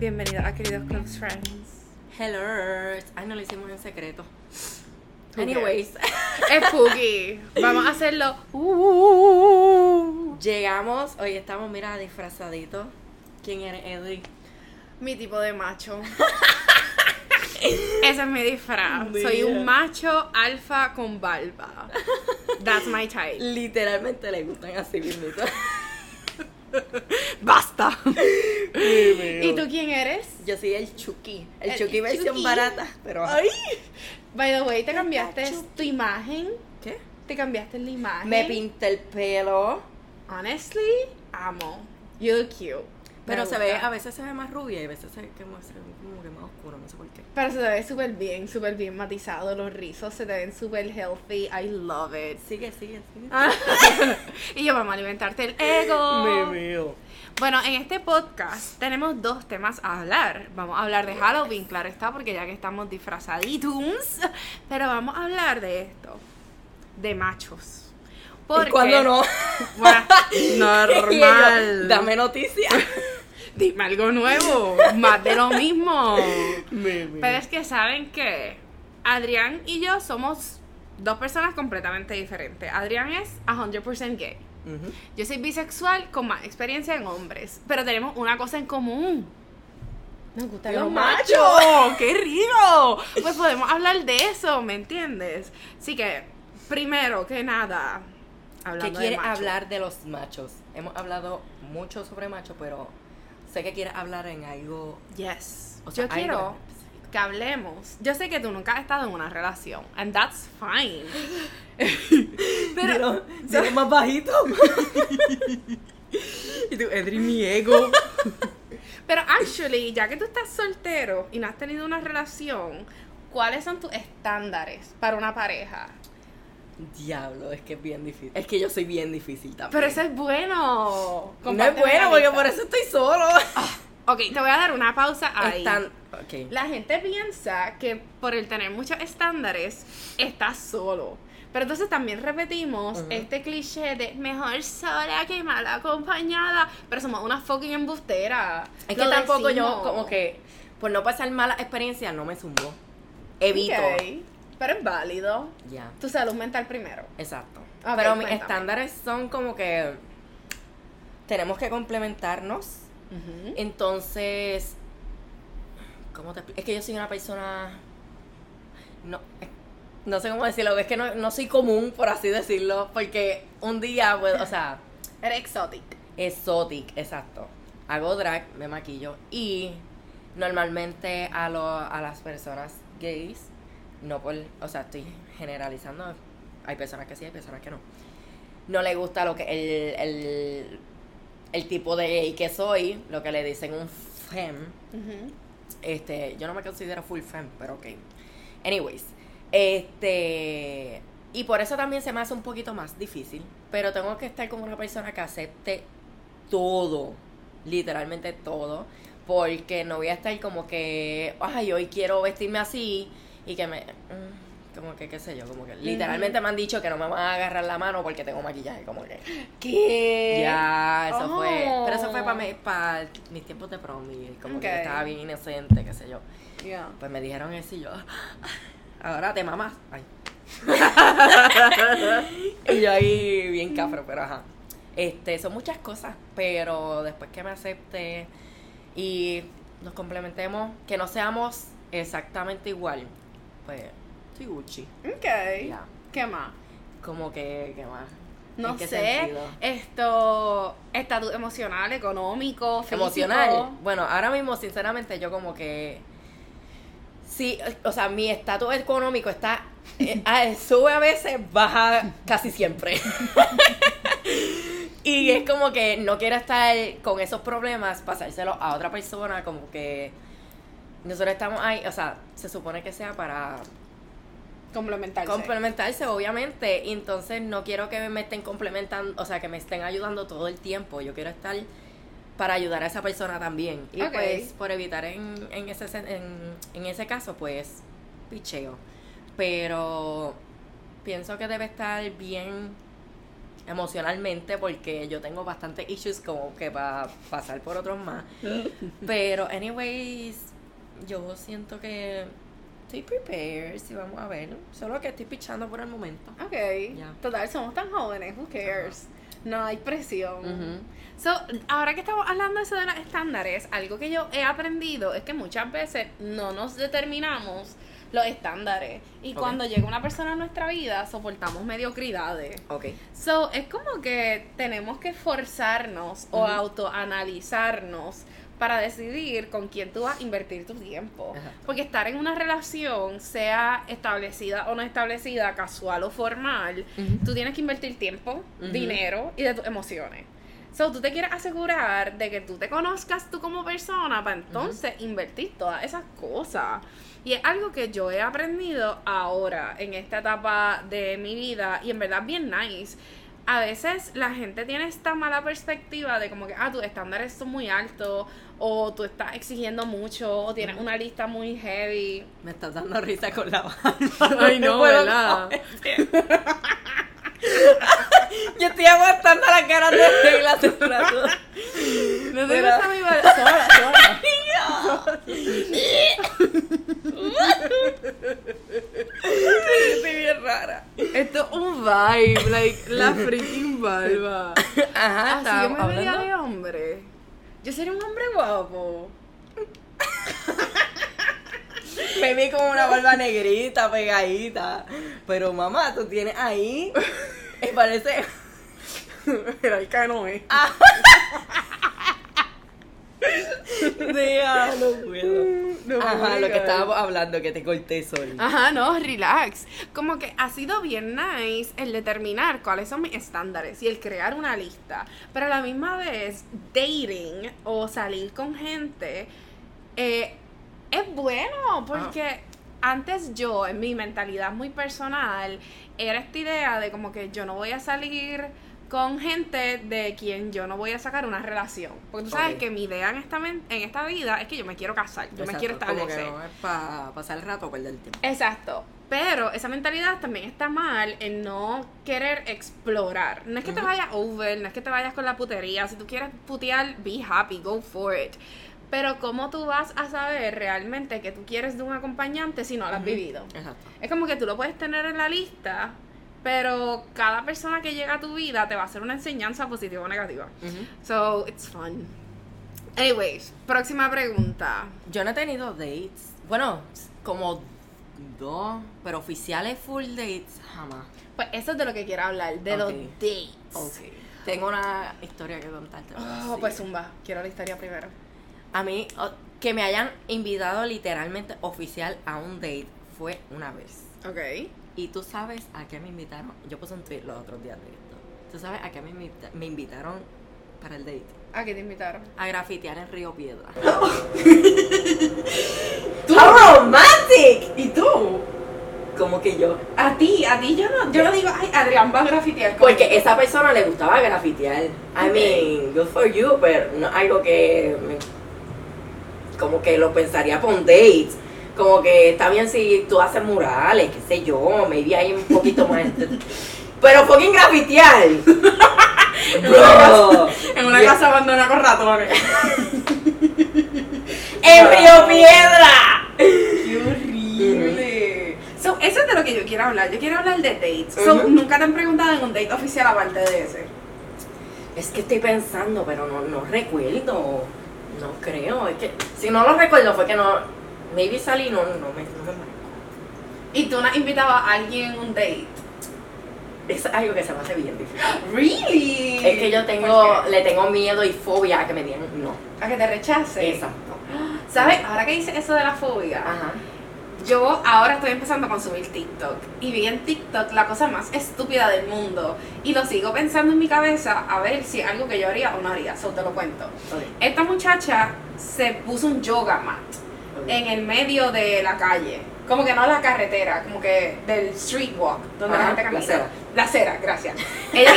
Bienvenidos a queridos close friends. Hello. Ay, no lo hicimos en secreto. Anyways, Es Spooky. Vamos a hacerlo. Uh, llegamos. Hoy estamos, mira, disfrazaditos. ¿Quién eres, Edwin? mi tipo de macho. Ese es mi disfraz. Soy un macho alfa con barba. That's my type. Literalmente le gustan así mismito. ¡Basta! ¿Y tú quién eres? Yo soy el Chucky. El, El Chucky versión Chucky. barata. Pero. Ay. By the way, ¿te cambiaste tu imagen? ¿Qué? ¿Te cambiaste la imagen? Me pinté el pelo. Honestly, amo. You look cute. Pero se ve, a veces se ve más rubia y a veces se ve como, se ve como que más sé por qué. Pero se te ve súper bien, súper bien matizado. Los rizos se te ven súper healthy. I love it. Sigue, sigue, sigue. Ah. y yo vamos a alimentarte el ego. mío. Bueno, en este podcast tenemos dos temas a hablar. Vamos a hablar de Halloween, claro está, porque ya que estamos disfrazaditos. Pero vamos a hablar de esto. De machos. ¿Y cuándo no? Bueno, normal. yo, Dame noticia. Dime algo nuevo. Más de lo mismo. Me, me. Pero es que saben que Adrián y yo somos dos personas completamente diferentes. Adrián es 100% gay. Ujú. Yo soy bisexual con más experiencia en hombres. Pero tenemos una cosa en común. Nos gustan Los los machos. machos. ¡Qué rico! Pues podemos hablar de eso, ¿me entiendes? Así que, primero que nada, ¿Qué hablando de quiere hablar de los machos? Hemos hablado mucho sobre machos, pero sé que quiere hablar en algo. Yes. O sea, yo quiero que hablemos. Yo sé que tú nunca has estado en una relación, and that's fine. Pero, pero más bajito. y tú, Edri, mi ego. Pero actually, ya que tú estás soltero y no has tenido una relación, ¿cuáles son tus estándares para una pareja? Diablo, es que es bien difícil. Es que yo soy bien difícil también. Pero eso es bueno. no es bueno porque por eso estoy solo. Ok, te voy a dar una pausa ahí. Están. Ok. La gente piensa que por el tener muchos estándares, estás solo. Pero entonces también repetimos Ujú. este cliché de mejor sola que mal acompañada. Pero somos una fucking embustera. Es que Lo tampoco yo, decimos. como que, por no pasar malas experiencias, no me zumbo. Evito. Ok, Pero es válido. Ya. Tu salud mental primero. Exacto. Pero mis cuéntame. estándares son como que tenemos que complementarnos. Entonces, ¿cómo te expli- Es que yo soy una persona no no sé cómo decirlo, es que no, no soy común, por así decirlo, porque un día, pues, o sea, Eres exotic. exotic, exacto. Hago drag, me maquillo y normalmente a, lo, a las personas gays, no por, o sea, estoy generalizando, hay personas que sí, hay personas que no. No le gusta lo que el, el, el tipo de gay que soy, lo que le dicen un fem. Este, yo no me considero full fem, pero ok. Anyways, este, y por eso también se me hace un poquito más difícil, pero tengo que estar con una persona que acepte todo, literalmente todo, porque no voy a estar como que, ay, hoy quiero vestirme así y que me, mm, como que, qué sé yo, como que literalmente me han dicho que no me van a agarrar la mano porque tengo maquillaje, como que, ¿Qué? ya, eso Oh. fue, pero eso fue para mis tiempos de prom y como que estaba bien inocente, qué sé yo. Yeah. Pues me dijeron eso y yo, ahora te mamás. Ay. y yo ahí bien cafro, pero ajá. Este, son muchas cosas, pero después que me acepte y nos complementemos, que no seamos exactamente igual, pues, Gucci. Ok. Ya. ¿Qué más? Como que, ¿qué más? No ¿En qué sé. sentido? Esto, estatus emocional, económico, físico. Emocional. Bueno, ahora mismo, sinceramente, yo como que. Sí, o sea, mi estatus económico está. eh, sube a veces, baja casi siempre. y es como que no quiero estar con esos problemas, pasárselos a otra persona, como que. Nosotros estamos ahí, o sea, se supone que sea para Complementarse. complementarse, obviamente. Y entonces no quiero que me estén complementando, o sea, que me estén ayudando todo el tiempo. Yo quiero estar para ayudar a esa persona también. Y pues, por evitar en, en, ese, en, en ese caso, pues, picheo. Pero pienso que debe estar bien emocionalmente porque yo tengo bastantes issues como que para pasar por otros más. Pero, anyways, yo siento que estoy prepared, si vamos a ver. Solo que estoy pichando por el momento. Ok. Ya. Total, somos tan jóvenes, who cares? No hay presión. So, ahora que estamos hablando de eso de los estándares, algo que yo he aprendido es que muchas veces no nos determinamos los estándares. Y cuando llega una persona a nuestra vida, soportamos mediocridades. Ok. So, es como que tenemos que forzarnos o Ujú. autoanalizarnos para decidir con quién tú vas a invertir tu tiempo. Porque estar en una relación, sea establecida o no establecida, casual o formal, tú tienes que invertir tiempo, dinero y de tus emociones. So, tú te quieres asegurar de que tú te conozcas tú como persona para entonces invertir todas esas cosas. Y es algo que yo he aprendido ahora, en esta etapa de mi vida, y en verdad bien nice. A veces la gente tiene esta mala perspectiva de como que, ah, tus estándares son muy altos, o tú estás exigiendo mucho, o tienes una lista muy heavy. Me estás dando risa con la barba. Ay, no, ¿verdad? Yo estoy aguantando la cara de regla hace un rato. No te gusta mi. Sola, sola. Estoy bien rara. Esto es un vibe, like, la freaking barba. Ajá, Así yo estábamos me vería hablando. de hombre. Yo sería un hombre guapo. Me vi como una barba negrita, pegadita. Pero mamá, tú tienes ahí. Me parece. Era el canoe. Deja, no puedo. No Ajá, lo que estábamos hablando, que te corté, sorry. Ajá, no, relax. Como que ha sido bien nice el determinar cuáles son mis estándares y el crear una lista. Pero a la misma vez, dating o salir con gente eh, es bueno porque antes yo, en mi mentalidad muy personal, era esta idea de como que yo no voy a salir con gente de quien yo no voy a sacar una relación. Porque tú sabes que mi idea en esta, en esta vida es que yo me quiero casar, yo me quiero Como establecer. que no es para pasar el rato o perder el tiempo. Exacto. Pero esa mentalidad también está mal en no querer explorar. No es que te vayas over, no es que te vayas con la putería. Si tú quieres putear, be happy, go for it. Pero ¿cómo tú vas a saber realmente que tú quieres de un acompañante si no lo has vivido? Exacto. Es como que tú lo puedes tener en la lista, pero cada persona que llega a tu vida te va a hacer una enseñanza positiva o negativa. Ujú. So, it's fun. Anyways, próxima pregunta. Yo no he tenido dates. Bueno, como dos, pero oficiales full dates jamás. Pues eso es de lo que quiero hablar, de los Ok. dates. Tengo una historia que contarte. Oh, pues zumba, quiero la historia primero. A mí, que me hayan invitado literalmente oficial a un date fue una vez. Ok. Y tú sabes a qué me invitaron. Yo puse un tweet los otros días de esto. Tú sabes a qué me, invita- me invitaron para el date. ¿A qué te invitaron? A grafitear en Río Piedra. ¿Tú? ¡How romantic! ¿Y tú? Como que yo. A ti, a ti yo no, yo no digo, ay, Adrián va a grafitear. conmigo". Porque esa persona le gustaba grafitear. I mean, good for you, pero no algo que me- como que lo pensaría por un date. Como que está bien si tú haces murales, qué sé yo, maybe hay un poquito más. pero fucking grafitear. Bro. En una casa abandonada con ratones. ¡En Río Piedra! ¡Qué horrible! So, eso es de lo que yo quiero hablar. Yo quiero hablar de dates. So, nunca te han preguntado en un date oficial aparte de ese. Es que estoy pensando, pero no, no recuerdo. No creo. Es que si no lo recuerdo fue que no. Maybe salí y no, no me, no me. Y tú no has invitado a alguien en un date. Es algo que se me hace bien difícil. Really? Es que yo tengo, le tengo miedo y fobia a que me digan no. A que te rechace. Exacto. ¿Sabes? Ahora que dices eso de la fobia, Ajá. Yo ahora estoy empezando a consumir TikTok. Y vi en TikTok la cosa más estúpida del mundo. Y lo sigo pensando en mi cabeza a ver si es algo que yo haría o no haría. So te lo cuento. Esta muchacha se puso un yoga mat en el medio de la calle. Como que no la carretera, como que del street walk, donde la Ajá, gente la camina. acera. La acera, gracias. Ella,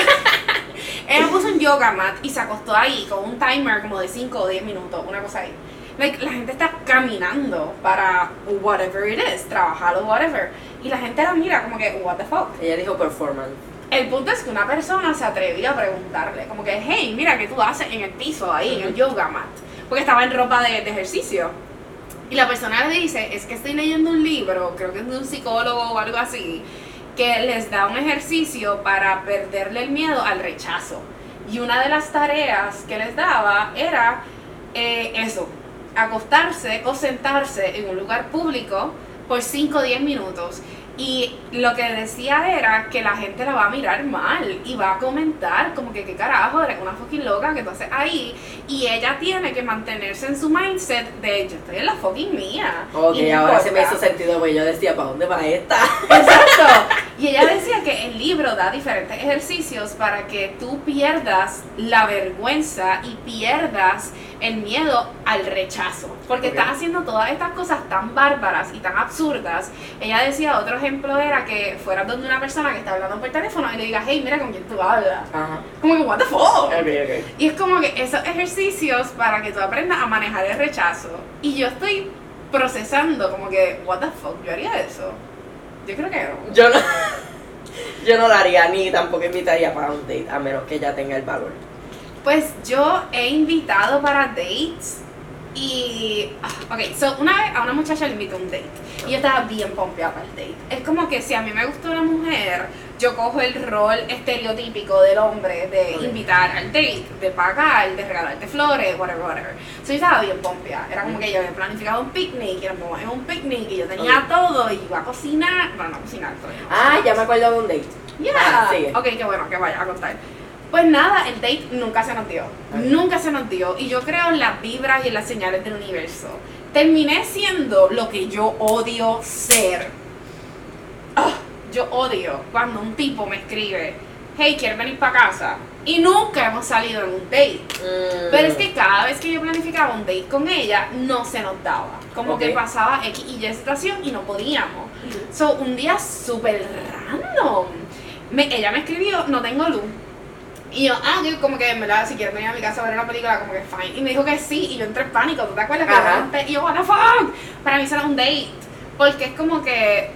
ella puso un yoga mat y se acostó ahí con un timer como de 5 o 10 minutos, una cosa ahí. Like, la gente está caminando para whatever it is, trabajar o whatever. Y la gente la mira como que, what the fuck. Ella dijo performance. El punto es que una persona se atrevió a preguntarle, como que, hey, mira, ¿qué tú haces en el piso ahí, en el yoga mat? Porque estaba en ropa de, de ejercicio. Y la persona le dice, es que estoy leyendo un libro, creo que es de un psicólogo o algo así, que les da un ejercicio para perderle el miedo al rechazo. Y una de las tareas que les daba era eh, eso, acostarse o sentarse en un lugar público por 5 o 10 minutos. Y lo que decía era que la gente la va a mirar mal y va a comentar como que qué carajo, eres una fucking loca que tú haces ahí. Y ella tiene que mantenerse en su mindset de yo estoy en la fucking mía. Ok, Y ahora se me importa. hizo sentido, pues yo decía, ¿para dónde va esta? Exacto. Y ella decía que el libro da diferentes ejercicios para que tú pierdas la vergüenza y pierdas el miedo al rechazo. Porque Ok. estás haciendo todas estas cosas tan bárbaras y tan absurdas. Ella decía, otro ejemplo era que fueras donde una persona que está hablando por teléfono y le digas, hey, mira con quién tú hablas. Ajá. Como que, what the fuck. Ok, ok. Y es como que esos ejercicios para que tú aprendas a manejar el rechazo. Y yo estoy procesando como que, what the fuck, yo haría eso. Yo creo que no. Yo no, yo no lo haría ni tampoco invitaría para un date, a menos que ella tenga el valor. Pues yo he invitado para dates y... ah, Ok, so una vez a una muchacha le invité a un date y yo estaba bien pompeada para el date. Es como que si a mí me gusta una mujer, yo cojo el rol estereotípico del hombre de invitar al date, de pagar, de regalarte flores, whatever, whatever. So yo estaba bien pompeada. Era como que yo había planificado un picnic y nos fuimos en un picnic y yo tenía todo y iba a cocinar, bueno, no a cocinar, pero iba a Ah, ya me acuerdo de un date. Yeah. Ah, ok, qué bueno que vaya a contar. Pues nada, el date nunca se nos dio. Nunca se nos dio. Y yo creo en las vibras y en las señales del universo. Terminé siendo lo que yo odio ser. Ah, yo odio cuando un tipo me escribe, hey, ¿quieres venir para casa? Y nunca hemos salido en un date. Mm. Pero es que cada vez que yo planificaba un date con ella, no se nos daba. Como que pasaba X y Y situación y no podíamos. So, un día súper random. Me- ella me escribió, no tengo luz. Y yo, ah, yo como que en verdad, si quieres venir a mi casa a ver una película, como que fine. Y me dijo que sí, y yo entré en pánico, ¿tú te acuerdas? Ajá. Y yo, what the fuck? Para mí eso era un date. Porque es como que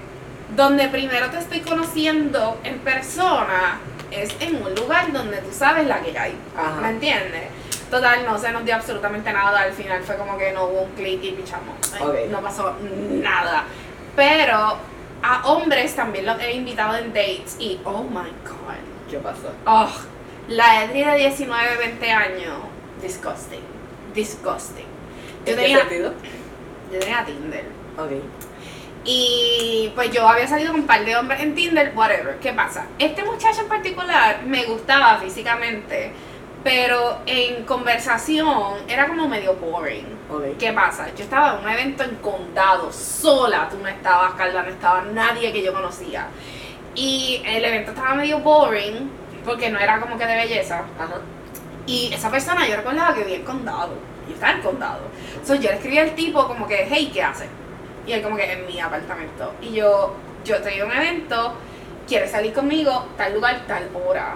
donde primero te estoy conociendo en persona es en un lugar donde tú sabes la que hay. Ajá. ¿Me entiendes? Total, no se nos dio absolutamente nada. Al final fue como que no hubo un clic y pichamos. Ay, Ok. No pasó nada. Pero a hombres también los he invitado en dates y oh my god. ¿Qué pasó? Oh, la Edri de 19, 20 años. Disgusting. Disgusting. Yo ¿En qué tenía, sentido? yo tenía Tinder. Ok. Y pues yo había salido con un par de hombres en Tinder, whatever. ¿Qué pasa? Este muchacho en particular me gustaba físicamente, pero en conversación era como medio boring. Ok. ¿Qué pasa? Yo estaba en un evento en condado, sola, tú no estabas, Carla, no estaba nadie que yo conocía. Y el evento estaba medio boring, porque no era como que de belleza. Ajá. Y esa persona yo recordaba que vivía en condado. Y estaba en condado. Entonces yo le escribí al tipo como que, hey, ¿qué hace? Y él como que en mi apartamento. Y yo, yo en un evento, ¿quieres salir conmigo? Tal lugar, tal hora.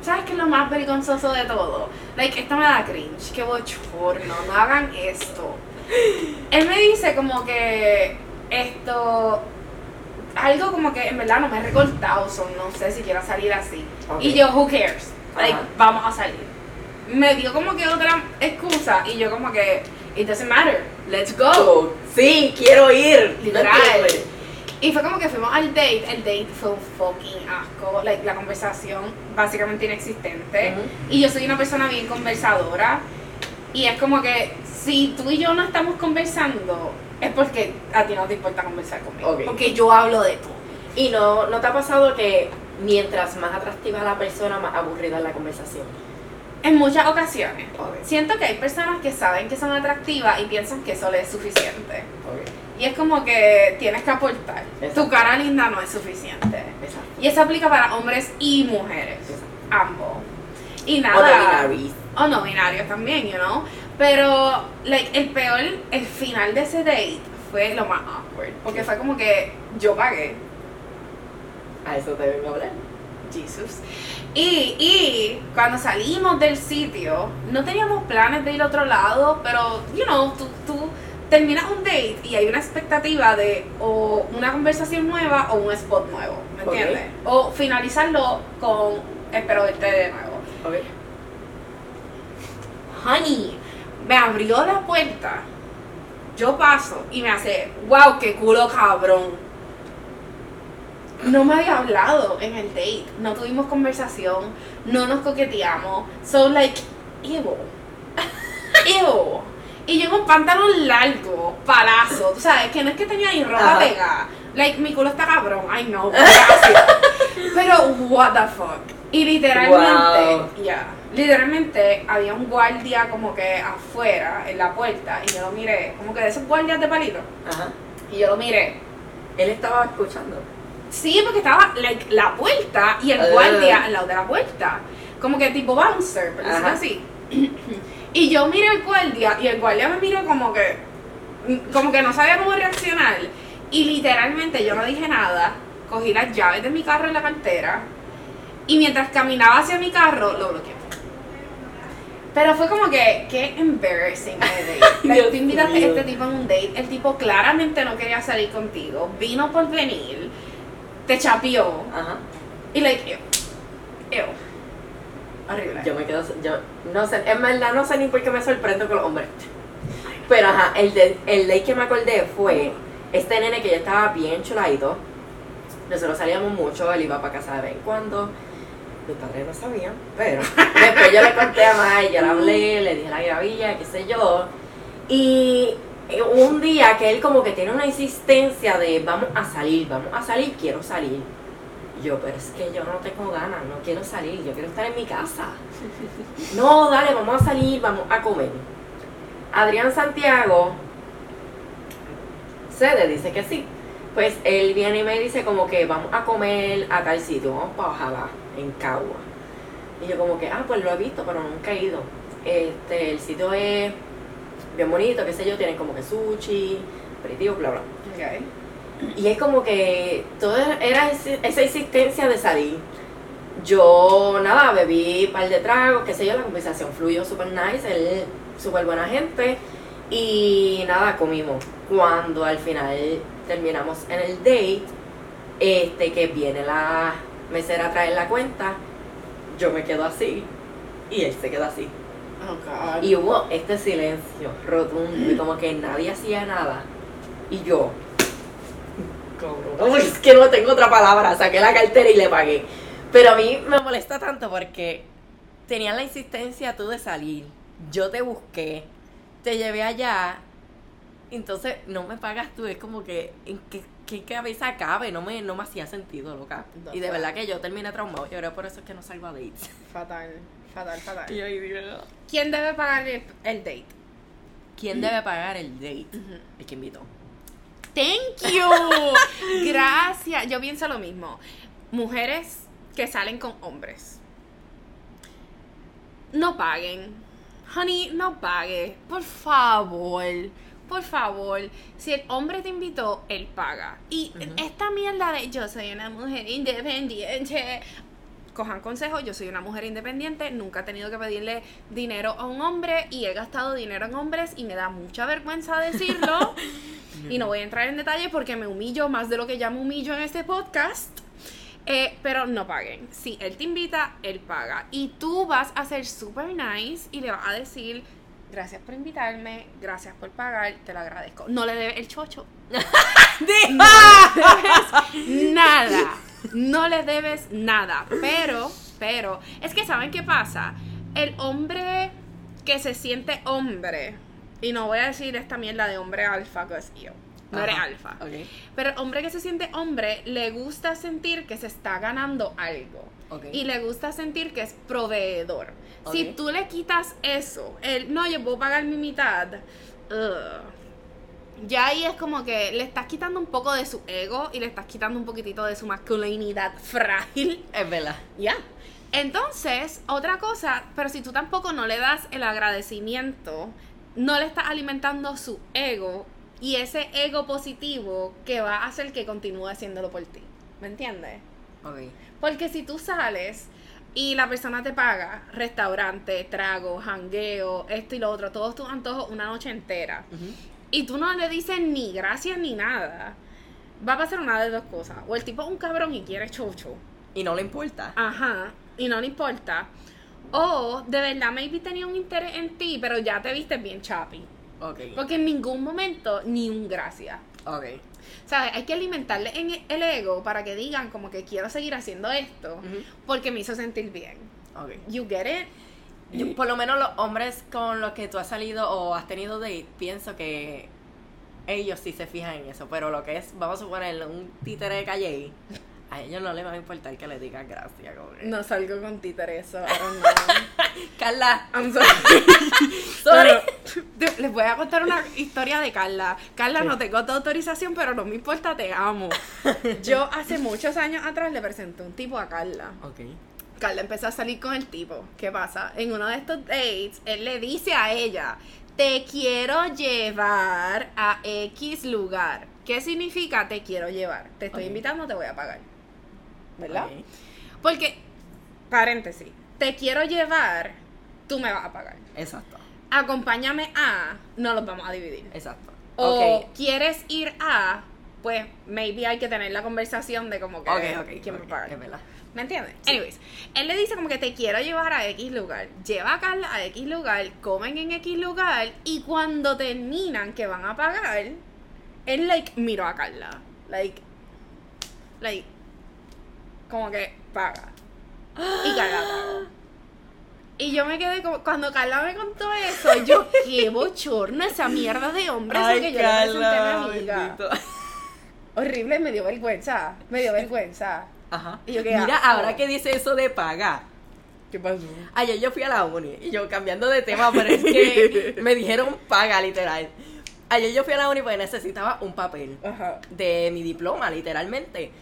¿Sabes qué es lo más vergonzoso de todo? Like, esto me da cringe, qué bochorno, no hagan esto. Él me dice como que esto, algo como que en verdad no me he recortado, son, no sé si quiero salir así. Ok. Y yo, who cares? Like, vamos a salir. Me dio como que otra excusa y yo como que, it doesn't matter, let's go. Oh, sí, quiero ir. No Literal. Y fue como que fuimos al date, el date fue un fucking asco, like, la conversación básicamente inexistente. Ujú. Y yo soy una persona bien conversadora. Y es como que si tú y yo no estamos conversando, es porque a ti no te importa conversar conmigo. Ok. Porque yo hablo de todo. ¿Y no, no te ha pasado que mientras más atractiva la persona, más aburrida la conversación? En muchas ocasiones. Ok. Siento que hay personas que saben que son atractivas y piensan que eso les es suficiente. Y es como que tienes que aportar. Exacto. Tu cara linda no es suficiente. Exacto. Y eso aplica para hombres y mujeres. Exacto. Ambos. Y O nada. no binaries. o no binarios también, you know. Pero, like, el peor, el final de ese date fue lo más awkward. Porque fue como que yo pagué. A eso te vengo a hablar. Jesus. Y, y cuando salimos del sitio, no teníamos planes de ir a otro lado, pero, you know, tú, tú terminas un date y hay una expectativa de o una conversación nueva o un spot nuevo, ¿me ¿Me Ok. entiendes? O finalizarlo con espero verte de nuevo. Ok. Honey, me abrió la puerta. Yo paso y me hace, wow, qué culo cabrón. No me había hablado en el date, no tuvimos conversación, no nos coqueteamos. So, like, ew. Ew. Y yo con pantalón largo, palazo, tú sabes, que no es que tenía ni ropa pegada. Like, mi culo está cabrón, I know, gracias. Pero, what the fuck. Y literalmente, Wow. ya, literalmente había un guardia como que afuera, en la puerta, y yo lo miré, como que de esos guardias de palito. Ajá. Y yo lo miré. Él estaba escuchando. Sí, porque estaba like, la puerta y el Ah. guardia al lado de la puerta. Como que tipo bouncer, decirlo Ajá. así. Y yo miré al guardia y el guardia me miró como que como que no sabía cómo reaccionar. Y literalmente yo no dije nada. Cogí las llaves de mi carro en la cartera. Y mientras caminaba hacia mi carro, lo bloqueé. Pero fue como que, qué embarrassing de date. Like, Dios tú invitaste a este tipo en un date, el tipo claramente no quería salir contigo, vino por venir, te chapió, Ajá. y like, ew. Ew. Horrible. Yo me quedo, yo no sé, en verdad no sé ni por qué me sorprendo con los hombres. Pero ajá, el, de, el day que me acordé fue este nene que ya estaba bien chuladito. Nosotros salíamos mucho, él iba para casa de vez en cuando. Mis padres no sabían, pero después yo le conté a May, yo le hablé, le dije la gravilla, qué sé yo. Y eh, un día que él como que tiene una insistencia de vamos a salir, vamos a salir, quiero salir. Yo, pero es que yo no tengo ganas, no quiero salir, yo quiero estar en mi casa. No, dale, vamos a salir, vamos a comer. Adrián Santiago cede, dice que sí. Pues él viene y me dice como que vamos a comer a tal sitio, vamos para Ojalá, en Cagua. Y yo como que, ah, pues lo he visto, pero nunca he ido. Este, el sitio es bien bonito, qué sé yo, tienen como que sushi, aperitivo, bla, bla. Y es como que todo era esa insistencia de salir. Yo, nada, bebí un par de tragos, qué sé yo, la conversación fluyó súper nice, él súper buena gente. Y nada, comimos. Cuando al final terminamos en el date, este que viene la mesera a traer la cuenta, yo me quedo así y él se queda así. Oh. Y hubo este silencio rotundo y como que nadie hacía nada. Y yo, cabrón, es que no tengo otra palabra, saqué la cartera y le pagué. Pero a mí me molesta tanto porque tenían la insistencia tú de salir. Yo te busqué, te llevé allá, entonces no me pagas tú. Es como que, ¿en qué, qué cabeza cabe? No me, no me hacía sentido, loca. Y de verdad que yo terminé traumado. Yo creo por eso es que no salgo a dates. Fatal, fatal, fatal. Y digo, ¿Quién debe pagar el, el date? ¿quién debe pagar el date? El que invitó. Thank you. Gracias. Yo pienso lo mismo. Mujeres que salen con hombres. No paguen. Honey, no pague. Por favor. Por favor. Si el hombre te invitó, él paga. Y esta mierda de yo soy una mujer independiente. Cojan consejo, yo soy una mujer independiente, nunca he tenido que pedirle dinero a un hombre y he gastado dinero en hombres y me da mucha vergüenza decirlo. Y no voy a entrar en detalle porque me humillo más de lo que ya me humillo en este podcast. Eh, pero no paguen. Si él te invita, él paga. Y tú vas a ser super nice y le vas a decir, gracias por invitarme, gracias por pagar, te lo agradezco. No le debes el chocho. No le debes nada. No le debes nada. Pero, pero, es que ¿saben qué pasa? El hombre que se siente hombre, y no voy a decir esta mierda de hombre alfa, que es yo. No eres alfa. Ok. Pero el hombre que se siente hombre le gusta sentir que se está ganando algo. Y le gusta sentir que es proveedor. Si tú le quitas eso, el no, yo puedo pagar mi mitad. ugh, ya ahí es como que le estás quitando un poco de su ego y le estás quitando un poquitito de su masculinidad frágil. Es verdad. Ya. Entonces, otra cosa, pero si tú tampoco no le das el agradecimiento, no le estás alimentando su ego y ese ego positivo que va a hacer que continúe haciéndolo por ti. ¿Me entiendes? Ok. Porque si tú sales y la persona te paga restaurante, trago, jangueo, esto y lo otro, todos tus antojos una noche entera, y tú no le dices ni gracias ni nada, va a pasar una de dos cosas. O el tipo es un cabrón y quiere chocho. Y no le importa. Ajá. Y no le importa. O de verdad maybe tenía un interés en ti, pero ya te viste bien chapi. Ok. Porque en ningún momento ni un gracias. Ok. ¿Sabes? Hay que alimentarle en el ego para que digan como que quiero seguir haciendo esto porque me hizo sentir bien. Ok. You get it? Yo, por lo menos los hombres con los que tú has salido o has tenido date, pienso que ellos sí se fijan en eso. Pero lo que es, vamos a suponer, un títere de calle, a ellos no les va a importar que le digas gracias. No salgo con títeres, eso, I don't know. Carla, I'm sorry. sorry. Pero, les voy a contar una historia de Carla. Carla, Sí. no tengo tu autorización, pero no me importa, te amo. Yo hace muchos años atrás le presenté un tipo a Carla. Ok. Carla empezó a salir con el tipo. ¿Qué pasa? En uno de estos dates, él le dice a ella, te quiero llevar a X lugar. ¿Qué significa te quiero llevar? Te estoy invitando, te voy a pagar. ¿Verdad? Porque, paréntesis, te quiero llevar, tú me vas a pagar. Exacto. Acompáñame a, no los vamos a dividir. Exacto. O ok. quieres ir a, pues maybe hay que tener la conversación de como que Ok, ok. quién me paga. ¿Me entiendes? Anyways, él le dice como que te quiero llevar a X lugar. Lleva a Carla a X lugar, comen en X lugar y cuando terminan que van a pagar, él like miró a Carla. Like, like, como que paga. Y Carla pagó. Y yo me quedé como, cuando Carla me contó eso, yo, qué bochorno esa mierda de hombre ese que yo le presenté a mi amiga. bendito. Horrible, me dio vergüenza, me dio vergüenza. Ajá. Y yo qué Mira, ahora que dice eso de pagar. ¿Qué pasó? Ayer yo fui a la uni y yo cambiando de tema, pero es que me dijeron paga literal. Ayer yo fui a la uni porque necesitaba un papel Ajá. de mi diploma, literalmente.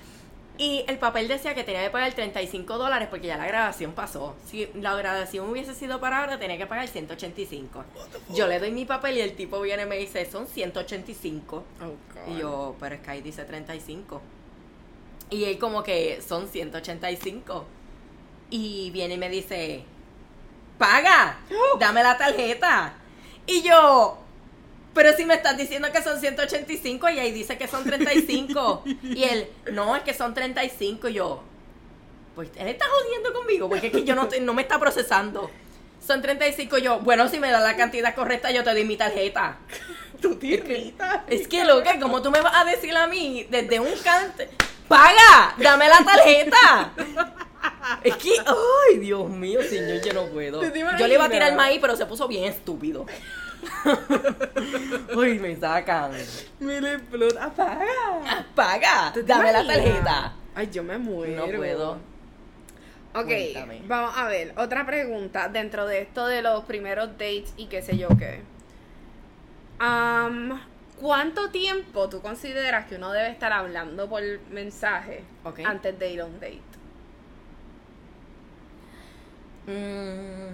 Y el papel decía que tenía que pagar 35 dólares porque ya la graduación pasó. Si la graduación hubiese sido para ahora, tenía que pagar 185. Yo le doy mi papel y el tipo viene y me dice, son 185. Oh, Y yo, pero es que ahí dice 35. Y él como que son 185. Y viene y me dice, paga, dame la tarjeta. Y yo, pero si me estás diciendo que son 185 y ahí dice que son 35. y él, no, es que son 35. Y yo, pues él está jodiendo conmigo porque es que yo no, no me está procesando. Son 35 y yo, bueno, si me das la cantidad correcta yo te doy mi tarjeta. Tú Es que loca, como tú me vas a decir a mí desde un cante, paga, dame la tarjeta. Es que, ay, Dios mío, señor, yo no puedo. ¿Tú te Yo le iba a tirar imaginas? maíz, pero se puso bien estúpido. Uy, me sacan. Me le explota. Apaga. Paga, ¿Tú te dame la tarjeta. Ay, yo me muero. No puedo. Ok, Cuéntame. vamos a ver. Otra pregunta dentro de esto de los primeros dates y qué sé yo qué. ¿Cuánto tiempo tú consideras que uno debe estar hablando por mensaje antes de ir a un date? Mm.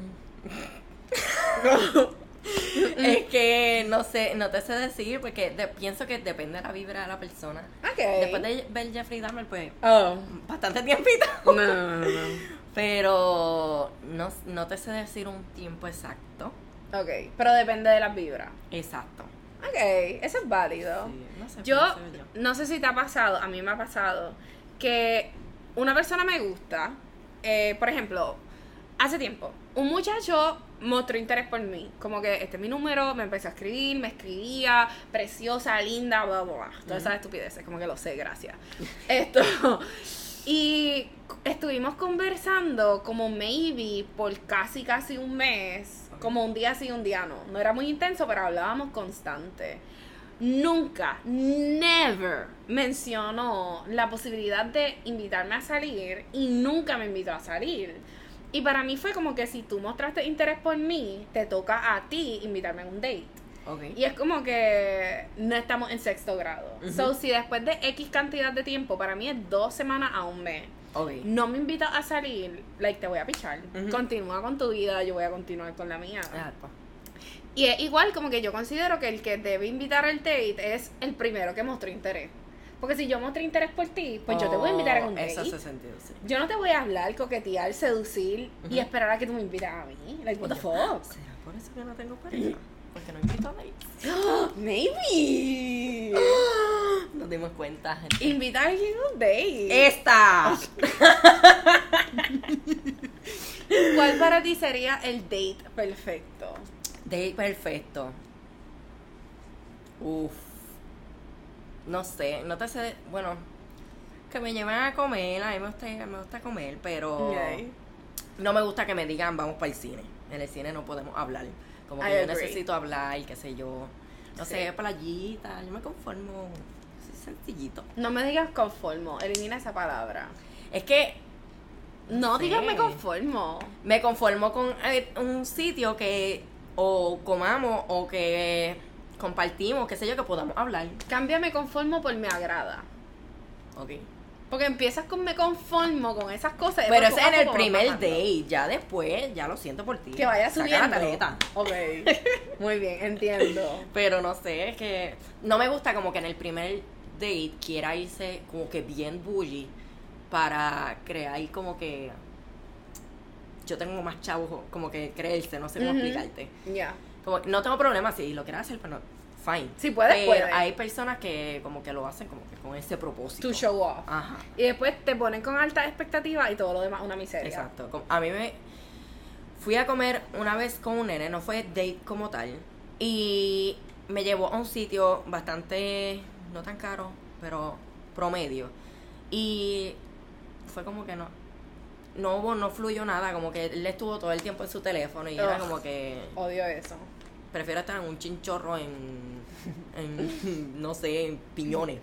es que no sé, no te sé decir porque de- pienso que depende de la vibra de la persona. Ok. Después de ver Jeffrey Dahmer, pues Oh. bastante tiempito. No, no, no, no. Pero no, no te sé decir un tiempo exacto. Ok, pero depende de las vibras. Exacto. Ok, eso es válido. Sí, no sé, Yo yo. no sé si te ha pasado, a mí me ha pasado, que una persona me gusta, eh, por ejemplo, hace tiempo, un muchacho mostró interés por mí, como que este es mi número, me empezó a escribir, me escribía, preciosa, linda, bla, bla, bla, todas esas estupideces, como que lo sé, gracias. Esto, y estuvimos conversando como maybe por casi, casi un mes, como un día sí, un día no, no era muy intenso, pero hablábamos constante nunca, never mencionó la posibilidad de invitarme a salir y nunca me invitó a salir. Y para mí fue como que si tú mostraste interés por mí, te toca a ti invitarme a un date. Y es como que no estamos en sexto grado. So, si después de X cantidad de tiempo, para mí es dos semanas a un mes, no me invitas a salir, like, te voy a pichar. Continúa con tu vida, yo voy a continuar con la mía. Exacto. Y es igual como que yo considero que el que debe invitar al date es el primero que mostró interés. Porque si yo mostré interés por ti, pues yo te voy a invitar a un Oh, date. Eso hace sentido, sí. Yo no te voy a hablar, coquetear, seducir y esperar a que tú me invites a mí. Like, what the fuck? ¿Será por eso que no tengo pareja? Porque no invito a dates. Maybe. Nos dimos cuenta. gente. Invita a alguien a un date. ¡Esta! ¿Cuál para ti sería el date perfecto? Date perfecto. Uf. No sé, no te sé. Bueno, que me lleven a comer. A mí me gusta, me gusta comer, pero. Yay. No me gusta que me digan vamos para el cine. En el cine no podemos hablar. Como que I yo agree. necesito hablar, qué sé yo. No Sí. sé, playita. Yo me conformo. Soy sencillito. No me digas conformo, elimina esa palabra. Es que No Sí. digas me conformo. me conformo con eh, un sitio que o comamos o que compartimos, qué sé yo, que podamos hablar. Cambia me conformo por me agrada. Ok. Porque empiezas con me conformo con esas cosas. Pero es en el primer date. Ya después, ya lo siento por ti. Que vaya Saca subiendo. la tarjeta. Ok. Muy bien, entiendo. Pero no sé, es que no me gusta como que en el primer date quiera irse como que bien bully para crear como que yo tengo más chavos como que creerse, no sé cómo Ujú. explicarte. Ya. No tengo problema si lo quieres hacer, pero no, fine. Si puedes, pero puedes. hay personas que como que lo hacen como que con ese propósito. To show off. Ajá. Y después te ponen con altas expectativas y todo lo demás una miseria. Exacto. A mí me fui a comer una vez con un nene, no fue date como tal, y me llevó a un sitio bastante no tan caro, pero promedio. Y fue como que no no hubo, no fluyó nada, como que él estuvo todo el tiempo en su teléfono y era Ugh. como que Odio eso. Prefiero estar en un chinchorro en, en no sé, en piñones.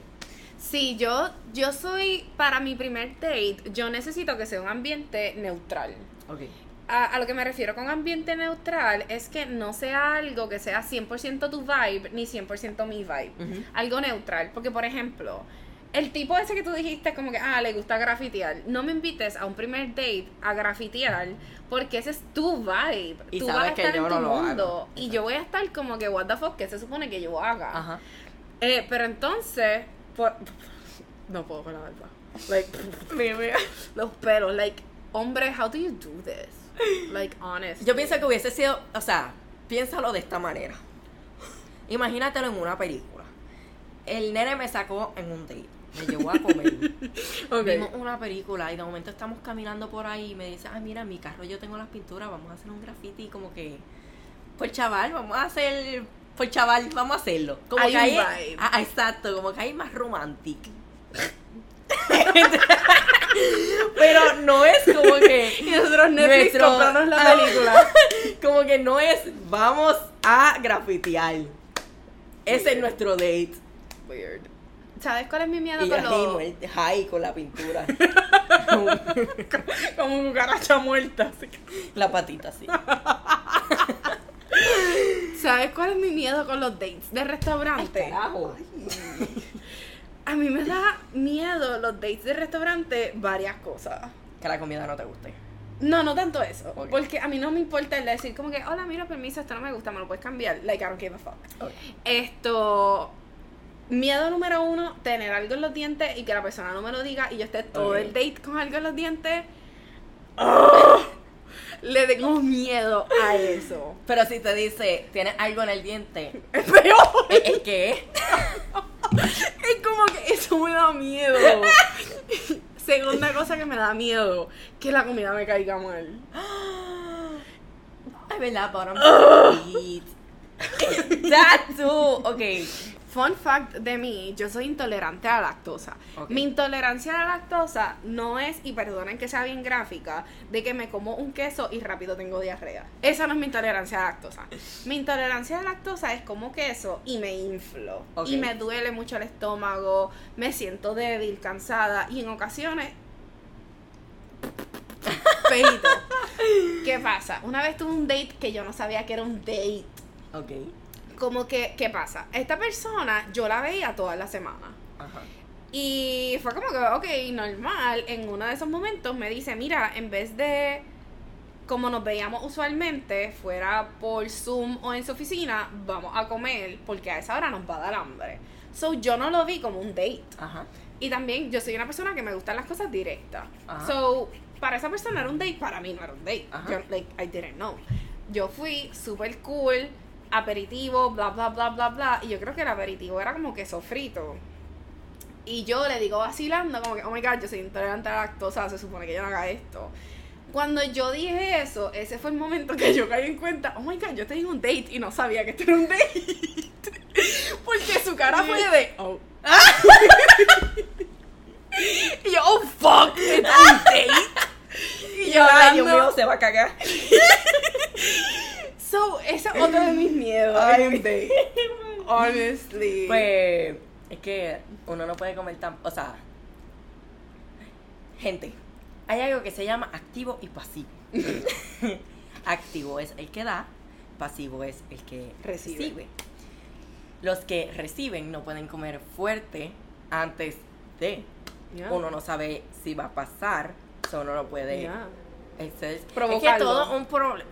Sí, yo, yo soy, para mi primer date, yo necesito que sea un ambiente neutral. Ok. A, a lo que me refiero con ambiente neutral es que no sea algo que sea 100% tu vibe ni 100% mi vibe. Algo neutral. Porque, por ejemplo, el tipo ese que tú dijiste como que, ah, le gusta grafitear. No me invites a un primer date a grafitear porque ese es tu vibe. Y tú sabes vas a que estar yo en tu no mundo. Y yo voy a estar como que, what the fuck, ¿qué se supone que yo haga? Ajá. Eh, pero entonces, por- no puedo con la barba. Like, los pelos, like, hombre, how do you do this? Like, honest. Yo pienso que hubiese sido, o sea, piénsalo de esta manera. Imagínatelo en una película. El nene me sacó en un date, me llevó a comer. Vimos una película y de momento estamos caminando por ahí y me dice, ah, mira, en mi carro yo tengo las pinturas, vamos a hacer un graffiti como que, por chaval, vamos a hacer, por chaval, vamos a hacerlo. Como Hay que ahí, ah, exacto, como que hay más romántico. Pero no es como que Y nosotros Netflix Nuestro- comprarnos la película. como que no es vamos a grafitear. Ese es nuestro date. Weird. ¿Sabes cuál es mi miedo Y con los... high con la pintura. Como cucaracha muerta. así. la patita así. ¿Sabes cuál es mi miedo con los dates de restaurante? Carajo. A mí me da miedo los dates de restaurante varias cosas. Que la comida no te guste. No, no tanto eso. Porque a mí no me importa el decir como que, hola, mira, permiso, esto no me gusta, me lo puedes cambiar. Like, I don't give a fuck. Esto. Miedo número uno, tener algo en los dientes y que la persona no me lo diga y yo esté todo el date con algo en los dientes. ¡Ah! Le tengo miedo a eso. Pero si te dice, tienes algo en el diente, Es peor. ¿es es qué? Es como que eso me da miedo. Segunda cosa que me da miedo, que la comida me caiga mal. Ay, verdad, bottom sweet. That too. Ok. Fun fact de mí, yo soy intolerante a la lactosa. Mi intolerancia a la lactosa no es, y perdonen que sea bien gráfica, de que me como un queso y rápido tengo diarrea. Esa no es mi intolerancia a la lactosa. Mi intolerancia a la lactosa es como queso y me inflo. Y me duele mucho el estómago, me siento débil, cansada y en ocasiones... Feito. ¿Qué pasa? Una vez tuve un date que yo no sabía que era un date Ok. Como que, ¿qué pasa? Esta persona yo la veía toda la semana. Ajá. Y fue como que, ok, normal. En uno de esos momentos me dice, mira, en vez de como nos veíamos usualmente, fuera por Zoom o en su oficina, vamos a comer porque a esa hora nos va a dar hambre. So yo no lo vi como un date. Ajá. Y también yo soy una persona que me gustan las cosas directas. Ajá. So, para esa persona era un date, para mí no era un date. Ajá. Yo, like, I didn't know. Yo fui súper cool, aperitivo, bla, bla, bla, bla, bla. Y yo creo que el aperitivo era como queso frito. Y yo le digo vacilando, como que, oh my god, yo soy intolerante a la lactosa, se supone que yo no haga esto. Cuando yo dije eso, ese fue el momento que yo caí en cuenta, oh my god, yo tenía un date y no sabía que esto era un date. Porque su cara fue de, oh. y yo, oh fuck, es un date. Y yo, Dios hablando- mío, se va a cagar. So, ese es otro de mis miedos. Date. Honestly. Pues es que uno no puede comer tan. O sea, gente, hay algo que se llama activo y pasivo. activo es el que da, pasivo es el que Recibe. recibe. Los que reciben no pueden comer fuerte antes de. Yeah. Uno no sabe si va a pasar, so uno no puede. Yeah. Eso es, es que Provocarlo. todo un problema.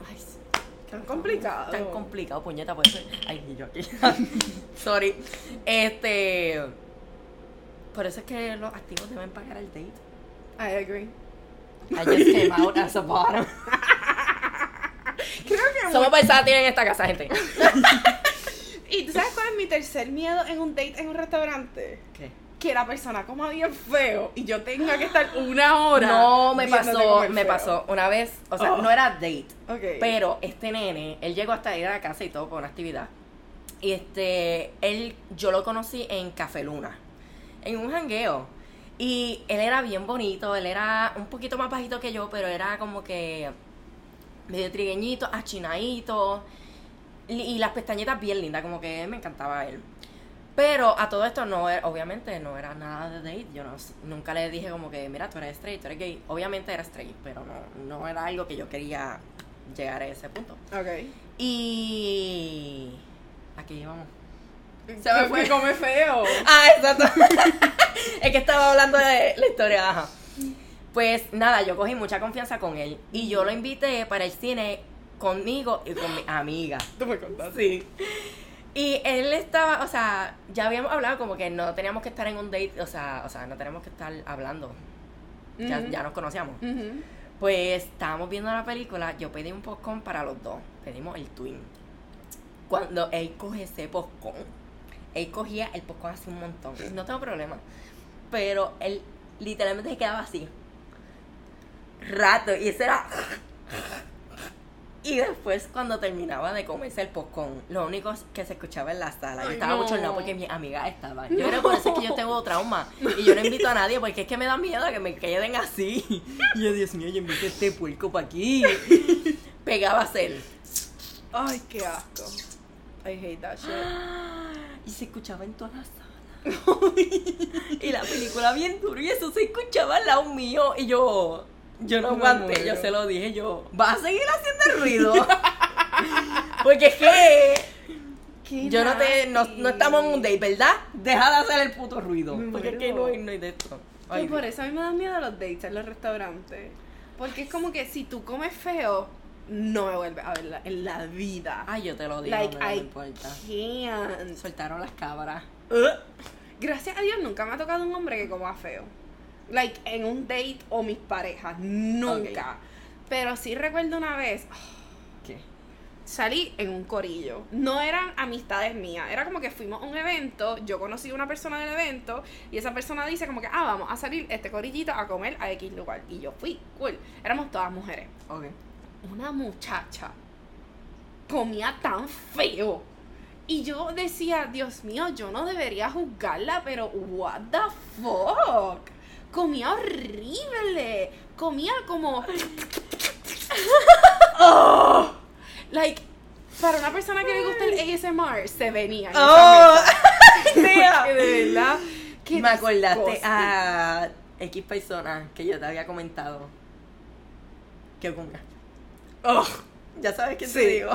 Tan complicado. Tan complicado, puñeta, por eso. Ay, y yo aquí. Sorry. Este. Por eso es que los activos deben pagar el date. I agree. I just came out as a bottom. Creo que. Somos versátiles en esta casa, gente. ¿Y tú sabes cuál es mi tercer miedo en un date en un restaurante? ¿Qué? Que la persona coma bien feo y yo tenga que estar una hora. No, me pasó, me feo. pasó una vez, o sea, Oh. no era date, pero este nene, él llegó hasta ir a la casa y todo con una actividad. Y este, él, yo lo conocí en Café Luna, en un jangueo. Y él era bien bonito, él era un poquito más bajito que yo, pero era como que medio trigueñito, achinadito. Y, y las pestañitas bien lindas, como que me encantaba él. Pero a todo esto no era, obviamente no era nada de date. Yo no, nunca le dije como que, mira, tú eres straight, tú eres gay. Obviamente era straight, pero no, no era algo que yo quería llegar a ese punto. Ok. Y aquí íbamos. Se me fue come feo. Ah, exacto. es que estaba hablando de la historia, ajá. Pues nada, yo cogí mucha confianza con él y yo lo invité para el cine conmigo y con mi amiga. Tú me contaste. Sí. Y él estaba, o sea, ya habíamos hablado como que no teníamos que estar en un date, o sea, o sea, no tenemos que estar hablando. Ya, nos conocíamos. Pues estábamos viendo la película, yo pedí un popcorn para los dos, pedimos el twin. Cuando él coge ese popcorn, él cogía el popcorn así un montón, no tengo problema, pero él literalmente se quedaba así, rato, y ese era... Y después cuando terminaba de comerse el popcorn, lo único que se escuchaba en la sala, yo Ay, estaba no. bochornado porque mis amigas estaban. Yo creo que por eso es que yo tengo trauma. Y yo no invito a nadie porque es que me da miedo que me queden así. Y yo, Dios mío, yo invito a este puerco para aquí. Pegaba a ser. Ay, qué asco. I hate that shit. Y se escuchaba en toda la sala. y la película bien duro y eso se escuchaba al lado mío. Y yo, yo no aguanté, yo se lo dije, yo, ¿vas a seguir haciendo el ruido? Porque es que Qué yo no te, no, no estamos en un date, ¿verdad? Deja de hacer el puto ruido. Me Porque es que no no hay de esto. Ay, por eso a mí me dan miedo los dates en los restaurantes. Porque es como que si tú comes feo, no me vuelves a ver la- en la vida. Ay, yo te lo digo, like, no me importa. can't. Soltaron las cabras. Gracias a Dios nunca me ha tocado un hombre que coma feo. Like, en un date o mis parejas. Nunca. Pero sí recuerdo una vez, ¿Qué? salí en un corillo. No eran amistades mías. Era como que fuimos a un evento. Yo conocí a una persona del evento. Y esa persona dice como que, ah, vamos a salir este corillito a comer a X lugar. Y yo fui, cool. Éramos todas mujeres. Ok. Una muchacha comía tan feo. Y yo decía, Dios mío, yo no debería juzgarla, pero what the fuck. Comía horrible. Comía como. oh, like, para una persona que le gusta el ASMR, se venía. ¡Oh! de verdad. Me acordaste a X persona que yo te había comentado. Que okunga. Oh, Ya sabes qué Sí. te digo.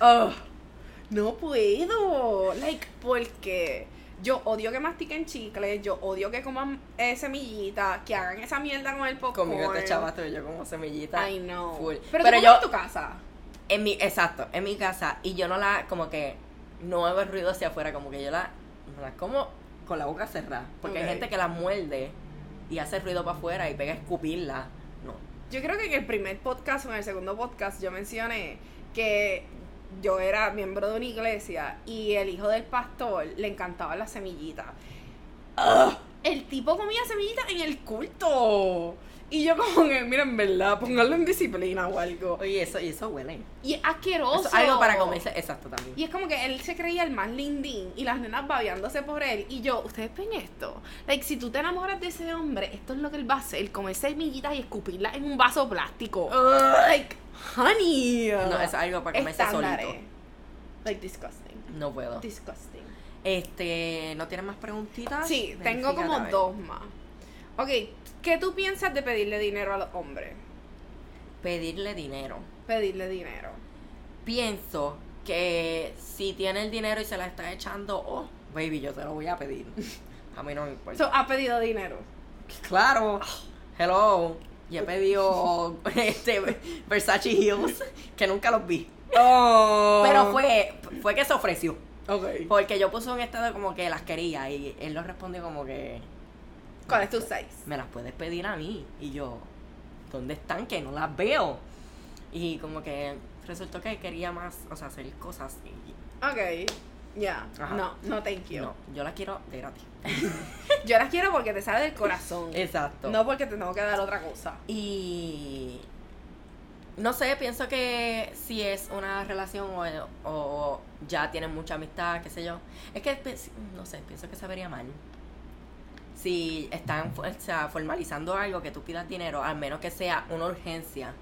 oh, no puedo. Like, porque yo odio que mastiquen chicles, yo odio que coman eh, semillitas, que hagan esa mierda con el popcorn. Conmigo te chavaste yo como semillita. I know. full. Pero, Pero tú yo- en tu casa. En mi, exacto, en mi casa. Y yo no la, como que, no hago el ruido hacia afuera, como que yo la, la como con la boca cerrada. Porque hay gente que la muerde y hace ruido para afuera y pega a escupirla. No. Yo creo que en el primer podcast o en el segundo podcast yo mencioné que yo era miembro de una iglesia y el hijo del pastor le encantaban las semillitas. Ugh, el tipo comía semillitas en el culto. Y yo como que, mira, en verdad, pónganlo en disciplina o algo. Oye, eso, y eso huele. Y es asqueroso. Eso es algo para comerse, exacto también. Y es como que él se creía el más lindín y las nenas babeándose por él. Y yo, ¿ustedes ven esto? Like, si tú te enamoras de ese hombre, esto es lo que él va a hacer: comer semillitas y escupirlas en un vaso plástico. like, honey. No, es algo para comerse Estándares. solito. Like, disgusting. No puedo. Disgusting. Este, ¿no tienes más preguntitas? Sí, tengo como dos más. Ok, ¿qué tú piensas de pedirle dinero a los hombres? Pedirle dinero. Pedirle dinero. Pienso que si tiene el dinero y se la está echando, oh, baby, yo te lo voy a pedir. A mí no me importa. So, ha pedido dinero. Claro. Hello. Y he pedido este Versace Heels, que nunca los vi. Oh. Pero fue, fue que se ofreció. Porque yo puse un estado como que las quería y él lo respondió como que ¿Cuál es tu size? me las puedes pedir a mí. Y yo, ¿dónde están? Que no las veo. Y como que resultó que quería más, o sea, hacer cosas. y- Ok. Ya. No, no, thank you. no, yo las quiero de gratis. Yo las quiero porque te sale del corazón. Exacto. No porque te tengo que dar otra cosa. Y no sé, pienso que si es una relación o, o ya tienen mucha amistad, qué sé yo. Es que, no sé, pienso que se vería mal. Si están o sea, formalizando algo que tú pidas dinero, al menos que sea una urgencia.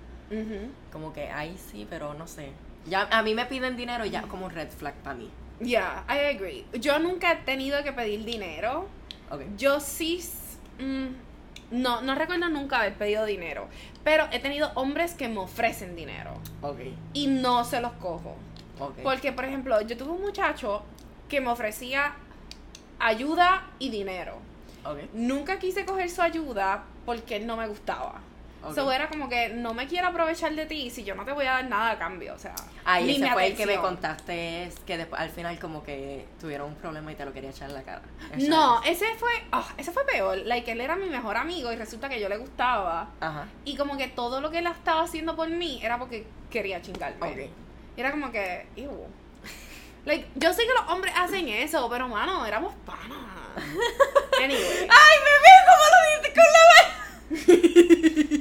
Como que, ay, sí, pero no sé. Ya, a mí me piden dinero y ya como un red flag para mí. Yeah, I agree. Yo nunca he tenido que pedir dinero. Ok. Yo sí. mm, no, no recuerdo nunca haber pedido dinero. Pero he tenido hombres que me ofrecen dinero. Y no se los cojo. Porque, por ejemplo, yo tuve un muchacho que me ofrecía ayuda y dinero. Nunca quise coger su ayuda porque él no me gustaba. ok. So era como que no me quiero aprovechar de ti si yo no te voy a dar nada a cambio. O sea, Ahí ese fue el que me contaste es que después al final como que tuvieron un problema y te lo quería echar en la cara. No, es. ese fue, ah, ese fue peor. Like, él era mi mejor amigo y resulta que yo le gustaba. Ajá. Y como que todo lo que él estaba haciendo por mí era porque quería chingarme. Ok. Y era como que, ew. Like, yo sé que los hombres hacen eso, pero mano, éramos panas. Anyway. ¡Ay, bebé! ¿Cómo lo dices con la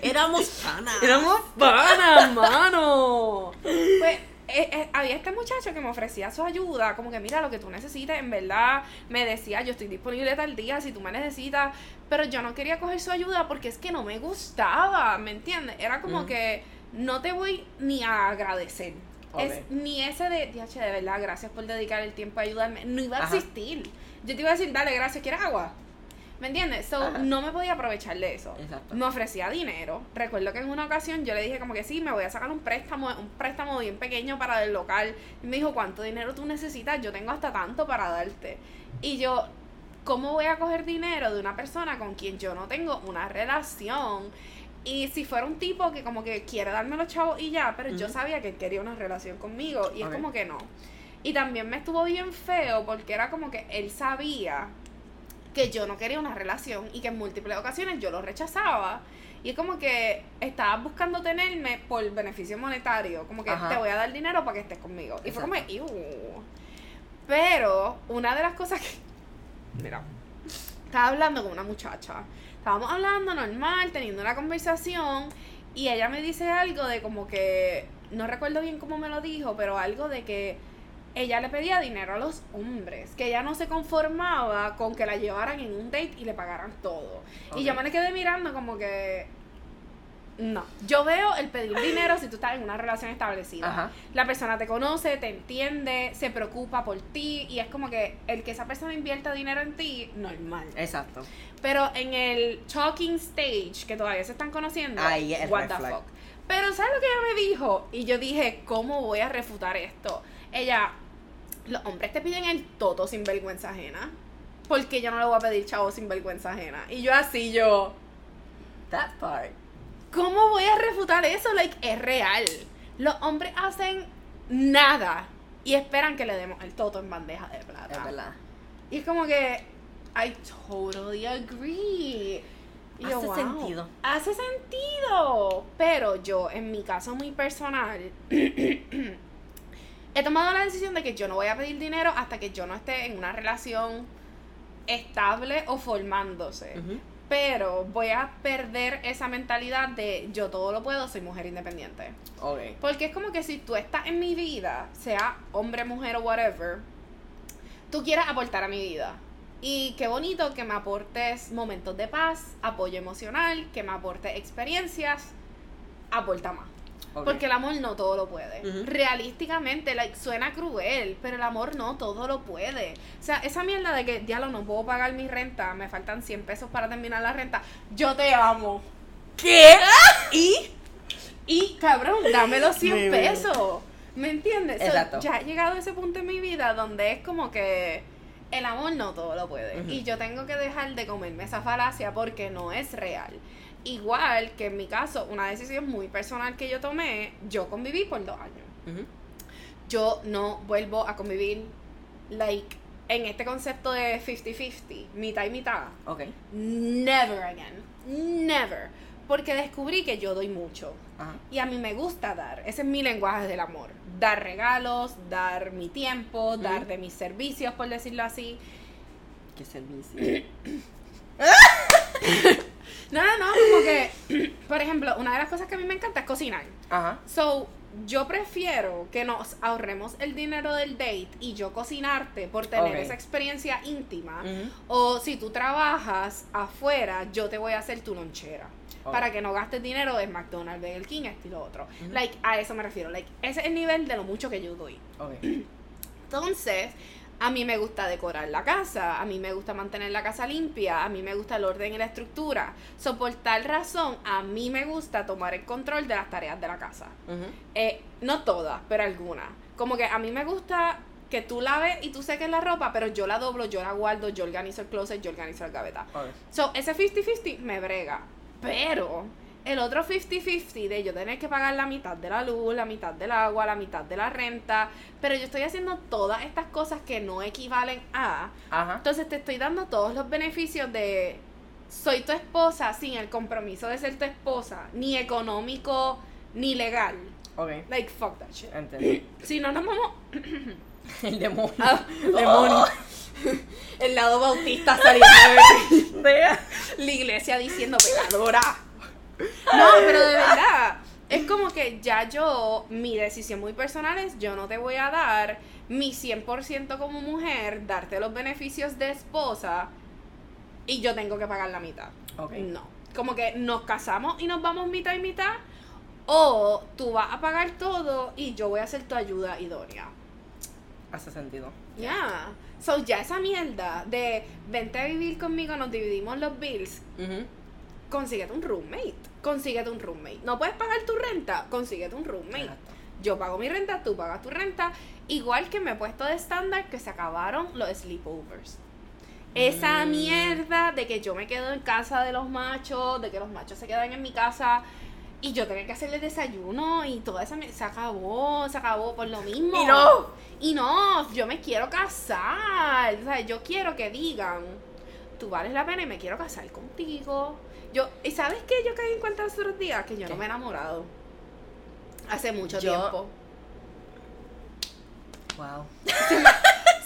Éramos panas. Éramos panas, mano. Pues eh, eh, había este muchacho que me ofrecía su ayuda, como que mira lo que tú necesites, en verdad me decía yo estoy disponible tal día si tú me necesitas, pero yo no quería coger su ayuda porque es que no me gustaba, ¿me entiendes? Era como Mm. que no te voy ni a agradecer. Es ni ese de, "Diache, de verdad, gracias por dedicar el tiempo a ayudarme. No iba a Ajá. existir. Yo te iba a decir, dale, gracias, ¿quieres agua? ¿Me entiendes? So, Ajá. no me podía aprovechar de eso. Exacto. Me ofrecía dinero. Recuerdo que en una ocasión yo le dije como que sí, me voy a sacar un préstamo, un préstamo bien pequeño para el local. Y me dijo, ¿cuánto dinero tú necesitas? Yo tengo hasta tanto para darte. Y yo, ¿cómo voy a coger dinero de una persona con quien yo no tengo una relación? Y si fuera un tipo que como que quiere darme los chavos y ya, pero yo sabía que él quería una relación conmigo y es como que no. Y también me estuvo bien feo porque era como que él sabía que yo no quería una relación y que en múltiples ocasiones yo lo rechazaba. Y es como que estabas buscando tenerme por beneficio monetario, como que Ajá. te voy a dar dinero para que estés conmigo. Y fue como. "Iu". Pero una de las cosas que... Mira, estaba hablando con una muchacha. Estábamos hablando normal, teniendo una conversación y ella me dice algo de como que, no recuerdo bien cómo me lo dijo, pero algo de que ella le pedía dinero a los hombres, que ella no se conformaba con que la llevaran en un date y le pagaran todo. Y yo me le quedé mirando como que... No, yo veo el pedir dinero si tú estás en una relación establecida. Ajá. La persona te conoce, te entiende, se preocupa por ti y es como que el que esa persona invierta dinero en ti, normal. Exacto. Pero en el talking stage, que todavía se están conociendo, Ahí es what the fuck. Pero ¿sabes lo que ella me dijo? Y yo dije, ¿cómo voy a refutar esto? Ella, los hombres te piden el toto sin vergüenza ajena. Porque yo no le voy a pedir chavo sin vergüenza ajena. Y yo así, yo, That part. ¿cómo voy a refutar eso? Like, es real. Los hombres hacen nada y esperan que le demos el toto en bandeja de plata. Es verdad. Y es como que, I totally agree. Y yo, Hace wow, sentido. Hace sentido. Pero yo, en mi caso muy personal, he tomado la decisión de que yo no voy a pedir dinero hasta que yo no esté en una relación estable o formándose. Pero voy a perder esa mentalidad de yo todo lo puedo, soy mujer independiente. Ok. Porque es como que si tú estás en mi vida, sea hombre, mujer o whatever, tú quieres aportar a mi vida. Y qué bonito que me aportes momentos de paz, apoyo emocional, que me aportes experiencias, aporta más. Porque el amor no todo lo puede. Realísticamente, like, suena cruel, pero el amor no todo lo puede. O sea, esa mierda de que, diablo, no puedo pagar mi renta, me faltan 100 pesos para terminar la renta. Yo te amo. ¿Qué? Y, y cabrón, dame los 100 Me veo. pesos. ¿Me entiendes? So, Exacto. ya he llegado a ese punto en mi vida donde es como que el amor no todo lo puede. Y yo tengo que dejar de comerme esa falacia porque no es real. Igual que en mi caso, una decisión muy personal que yo tomé, yo conviví por dos años. Yo no vuelvo a convivir, like, en este concepto de 50-50, mitad y mitad. Ok. Never again. Never. Porque descubrí que yo doy mucho. Y a mí me gusta dar. Ese es mi lenguaje del amor. Dar regalos, dar mi tiempo, dar de mis servicios, por decirlo así. ¿Qué servicio? No, no, no, como que, por ejemplo, una de las cosas que a mí me encanta es cocinar. Ajá. So, yo prefiero que nos ahorremos el dinero del date y yo cocinarte por tener esa experiencia íntima. O si tú trabajas afuera, yo te voy a hacer tu lonchera. Para que no gastes dinero en McDonald's, Burger King, esto y lo otro. Like, a eso me refiero. Like, ese es el nivel de lo mucho que yo doy. Ok. Entonces, a mí me gusta decorar la casa, a mí me gusta mantener la casa limpia, a mí me gusta el orden y la estructura. So, por tal razón, a mí me gusta tomar el control de las tareas de la casa. Eh, no todas, pero algunas. Como que a mí me gusta que tú laves y tú seques la ropa, pero yo la doblo, yo la guardo, yo organizo el closet, yo organizo la gaveta. So, ese 50-50 me brega. Pero el otro 50-50 de yo tener que pagar la mitad de la luz, la mitad del agua, la mitad de la renta, pero yo estoy haciendo todas estas cosas que no equivalen a. Ajá. Entonces te estoy dando todos los beneficios de soy tu esposa sin el compromiso de ser tu esposa, ni económico ni legal. Ok. Like, fuck that shit. Entendí. Si no nos vamos. El demonio. Ah, Demonio. El lado bautista saliendo de Vea. la iglesia diciendo pecadora. No, pero de verdad. Es como que ya yo, mi decisión muy personal es, yo no te voy a dar mi 100% como mujer, darte los beneficios de esposa y yo tengo que pagar la mitad. Ok. No. Como que nos casamos y nos vamos mitad y mitad. O tú vas a pagar todo y yo voy a ser tu ayuda idónea. Hace sentido. Ya. So, ya esa mierda de vente a vivir conmigo, nos dividimos los bills. Consíguete un roommate. Consíguete un roommate. No puedes pagar tu renta, consíguete un roommate. Exacto. Yo pago mi renta, tú pagas tu renta. Igual que me he puesto de estándar que se acabaron los sleepovers. Esa Mm. mierda de que yo me quedo en casa de los machos, de que los machos se quedan en mi casa y yo tengo que hacerles desayuno y toda esa mierda. Se acabó, se acabó por lo mismo. Y no. Y no, yo me quiero casar. O sea, yo quiero que digan, tú vales la pena y me quiero casar contigo. Yo, ¿y sabes qué yo caí en cuenta los otros días? Que yo ¿Qué? no me he enamorado. Hace mucho Yo- tiempo. Wow.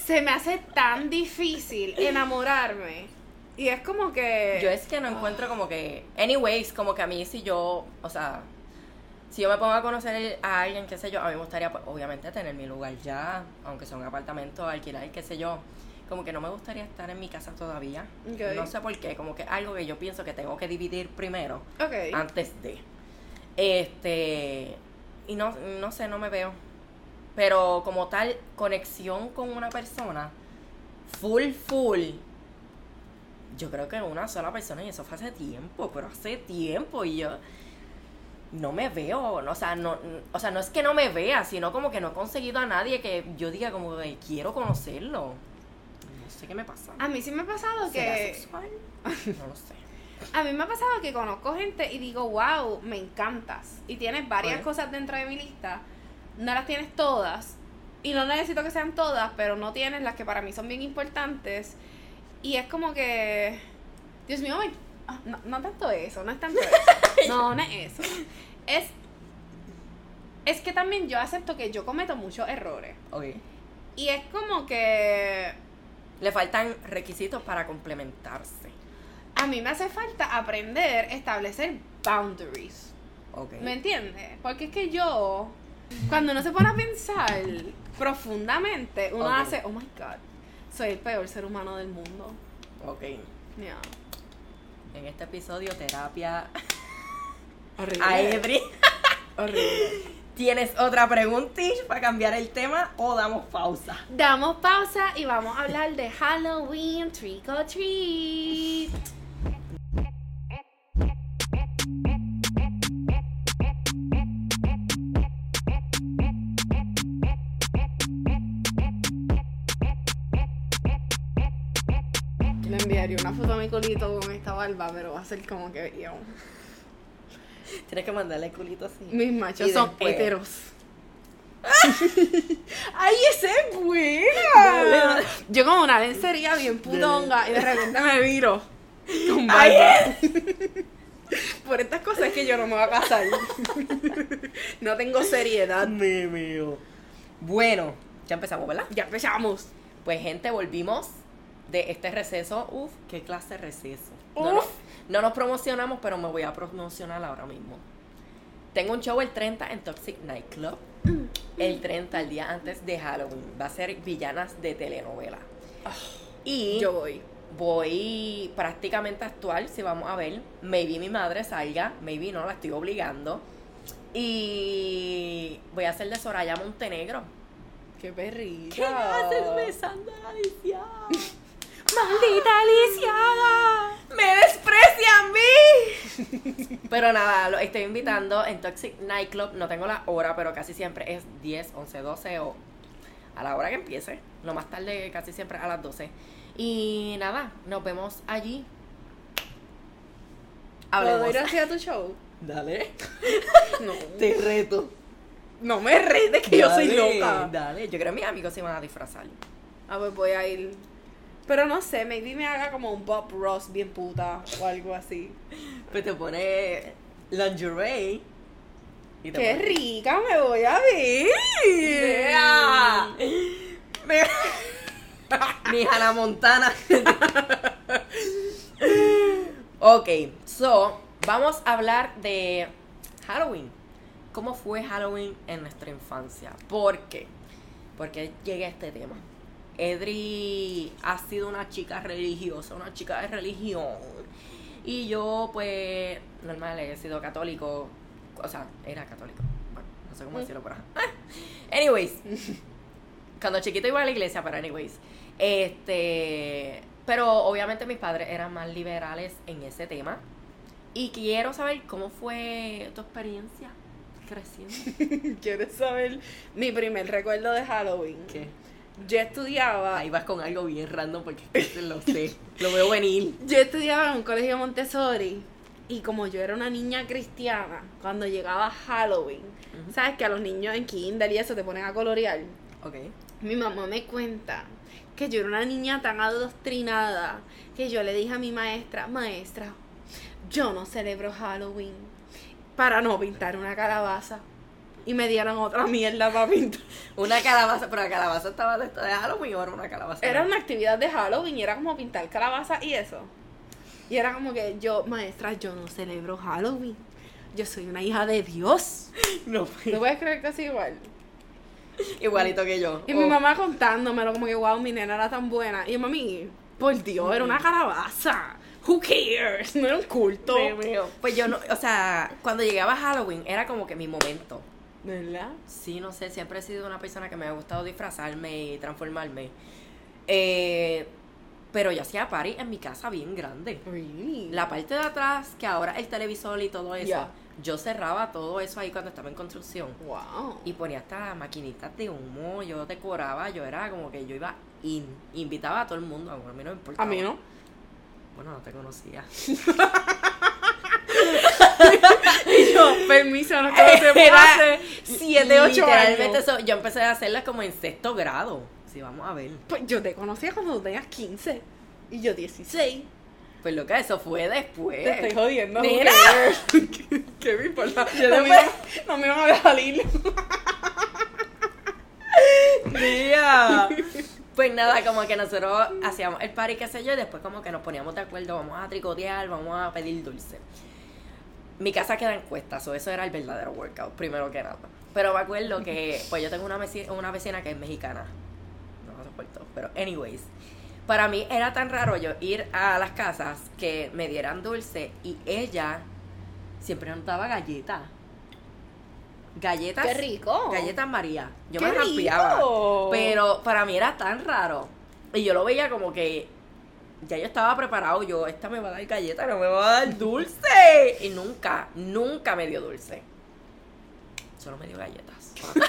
Se me hace tan difícil enamorarme. Y es como que. Yo es que no encuentro como que. Anyways, como que a mí, si yo. O sea. Si yo me pongo a conocer a alguien, qué sé yo, a mí me gustaría, pues, obviamente, tener mi lugar ya, aunque sea un apartamento, alquilar, qué sé yo. Como que no me gustaría estar en mi casa todavía. No sé por qué, como que algo que yo pienso que tengo que dividir primero, Ok. antes de. Este. Y no, no sé, no me veo. Pero como tal, conexión con una persona, full, full. Yo creo que una sola persona, y eso fue hace tiempo, pero hace tiempo, y yo no me veo, no, o sea, no, o sea, no es que no me vea, sino como que no he conseguido a nadie que yo diga como que quiero conocerlo. Sé qué me pasa. A mí sí me ha pasado ¿Será que. sexual? No lo sé. A mí me ha pasado que conozco gente y digo, wow, me encantas. Y tienes varias cosas dentro de mi lista. No las tienes todas. Y no necesito que sean todas, pero no tienes las que para mí son bien importantes. Y es como que. Dios mío, me- ah, no, no tanto eso, no es tanto eso. No, no es eso. Es. Es que también yo acepto que yo cometo muchos errores. Ok. Y es como que Le faltan requisitos para complementarse. A mí me hace falta aprender a establecer boundaries. Ok. ¿Me entiendes? Porque es que yo, cuando uno se pone a pensar profundamente, uno hace, oh my god, soy el peor ser humano del mundo. Ok. Yeah. En este episodio, terapia Horrible. a. Horrible. ¿Tienes otra pregunta para cambiar el tema o damos pausa? Damos pausa y vamos a hablar de Halloween Trick or Treat. Le enviaría una foto a mi culito con esta barba, pero va a ser como que yo. Tienes que mandarle el culito así. Mis machos son después- heteros. ¡Ay, esa es buena! Yo como una lencería bien putonga y de repente me con ¡Ay. Por estas cosas es que yo no me voy a casar. No tengo seriedad. Me mío. Bueno, ya empezamos, ¿verdad? Ya empezamos. Pues gente, volvimos de este receso. Uf, qué clase de receso. Uf. no nos promocionamos, pero me voy a promocionar ahora mismo. Tengo un show el 30 en Toxic Nightclub. El 30, el día antes de Halloween. Va a ser villanas de telenovela. Y Yo voy. voy prácticamente a actuar, si vamos a ver. Maybe mi madre salga, maybe no, la estoy obligando. Y voy a hacer de Soraya Montenegro. ¡Qué perrita! ¿Qué haces besando a la? ¡Maldita Aliciada! ¡Me desprecia a mí! Pero nada, lo estoy invitando en Toxic Nightclub. No tengo la hora, pero casi siempre es 10, 11, 12 o a la hora que empiece. No más tarde, casi siempre a las 12. Y nada, nos vemos allí. ¿Puedo Hablemos. ir hacia tu show? Dale. No. Te reto. No me retes que yo soy loca. Dale, yo creo que mis amigos se van a disfrazar. Ah, pues voy a ir. Pero no sé, maybe me haga como un Bob Ross bien puta o algo así. Pues te pone lingerie. Y te ¡Qué pone- rica me voy a ver! Vea. Vea. Mi Hannah Montana. ok, so, vamos a hablar de Halloween. ¿Cómo fue Halloween en nuestra infancia? ¿Por qué? Porque llegué a este tema. Edri ha sido una chica religiosa, una chica de religión. Y yo, pues, normal, he sido católico. O sea, era católico. Bueno, no sé cómo decirlo, pero. ajá. Anyways, cuando chiquito iba a la iglesia, pero anyways. Este. Pero obviamente mis padres eran más liberales en ese tema. Y quiero saber cómo fue tu experiencia creciendo. ¿Quieres saber mi primer recuerdo de Halloween? ¿Qué? Yo estudiaba. Ahí vas con algo bien random porque lo sé. Lo veo venir. Yo estudiaba en un colegio Montessori. Y como yo era una niña cristiana, cuando llegaba Halloween. ¿sabes que a los niños en kinder y eso te ponen a colorear? Ok. Mi mamá me cuenta que yo era una niña tan adoctrinada que yo le dije a mi maestra, maestra, yo no celebro Halloween para no pintar una calabaza. Y me dieron otra mierda para pintar. Una calabaza, pero la calabaza estaba de, de Halloween o era una calabaza. Era una actividad de Halloween y era como pintar calabaza y eso. Y era como que yo, maestra, yo no celebro Halloween. Yo soy una hija de Dios. No, ¿No puedes creer que así igual? igualito que yo. Y mi Oh, mamá contándomelo como que, wow, mi nena era tan buena. Y yo, mami, por Dios, era una calabaza. Who cares? No era un culto. Mío. Pues yo no, o sea, cuando llegaba Halloween era como que mi momento. ¿Verdad? Sí, no sé, siempre he sido una persona que me ha gustado disfrazarme y transformarme. Eh, pero yo hacía party en mi casa bien grande. Really? La parte de atrás, que ahora el televisor y todo eso, yo cerraba todo eso ahí cuando estaba en construcción. Wow. Y ponía hasta maquinitas de humo, yo decoraba, yo era como que yo iba in, invitaba a todo el mundo, a mí no me importaba. A mí no. Bueno, no te conocía. Y yo, permiso, no te se Era hace 7, 8 Literalmente años. eso, yo empecé a hacerlas como en sexto grado. Sí, vamos a ver. Pues yo te conocía cuando tenías 15 y yo 16. Pues lo que eso fue después. Te estoy jodiendo. Mira. importa? Yo no, me no me iban a dejar ir. Mira. Pues nada, como que nosotros hacíamos el party, qué sé yo, y después como que nos poníamos de acuerdo, vamos a tricotear, vamos a pedir dulce. Mi casa queda en cuestas, o eso era el verdadero workout, primero que nada. Pero me acuerdo que, pues yo tengo una vecina, una vecina que es mexicana. No soporto, pero anyways. Para mí era tan raro yo ir a las casas que me dieran dulce y ella siempre nos daba galletas. Galletas. ¡Qué rico! Galletas María. Yo ¡Qué me rico! Pero para mí era tan raro. Y yo lo veía como que ya yo estaba preparado. Yo, esta me va a dar galleta, no me va a dar dulce. Y nunca, nunca me dio dulce. Solo me dio galletas.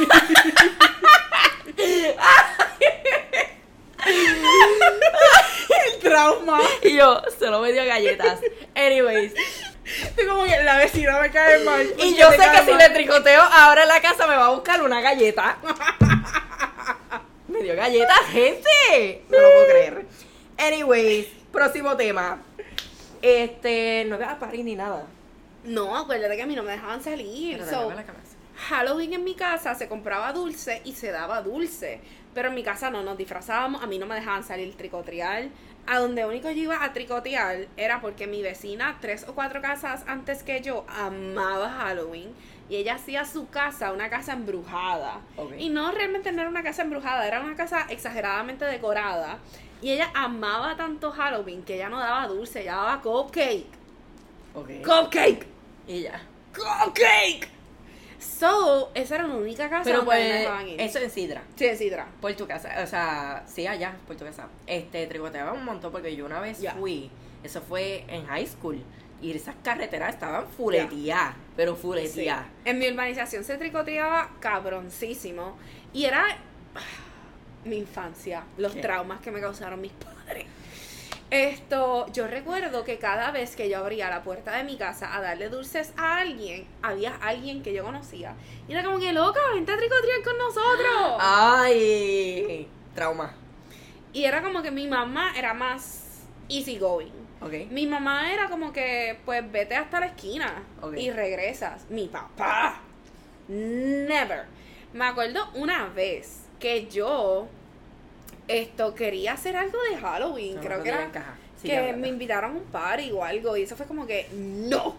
El trauma. y yo, solo me dio galletas. Anyways. Estoy como que la vecina me cae mal. ¿por Y yo sé que si le tricoteo ahora en la casa me va a buscar una galleta. me dio galletas, gente. No lo puedo creer. Anyways, próximo tema. Este, no voy a parir ni nada. No, acuérdate que a mí no me dejaban salir. Pero So, la cabeza. Halloween en mi casa se compraba dulce y se daba dulce. Pero en mi casa no nos disfrazábamos, a mí no me dejaban salir tricotear. A donde único yo iba a tricotear era porque mi vecina, tres o cuatro casas antes que yo, amaba Halloween. Y ella hacía su casa una casa embrujada. Y no realmente no era una casa embrujada, era una casa exageradamente decorada. Y ella amaba tanto Halloween que ella no daba dulce, ella daba cupcake. Ok. Cupcake. Y ya. Cupcake. So, esa era la única casa Pero donde pues, ir. eso en Sidra. Sí, de Sidra. Por tu casa, o sea, sí, allá, por tu casa. Este, tricoteaba un montón porque yo una vez fui, eso fue en high school, y esas carreteras estaban fuleteadas, pero Sí. fuleteadas. En mi urbanización se tricoteaba cabroncísimo. Y era mi infancia, los ¿Qué? traumas que me causaron mis padres. Esto, yo recuerdo que cada vez que yo abría la puerta de mi casa a darle dulces a alguien, había alguien que yo conocía. Y era como que, loca, vente a tricotear con nosotros. Ay, trauma. Y era como que mi mamá era más easygoing. Ok. Mi mamá era como que, pues vete hasta la esquina y regresas. Mi papá, never. Me acuerdo una vez que yo esto quería hacer algo de Halloween, No, creo que era. Sí, que me invitaron a un party o algo y eso fue como que no,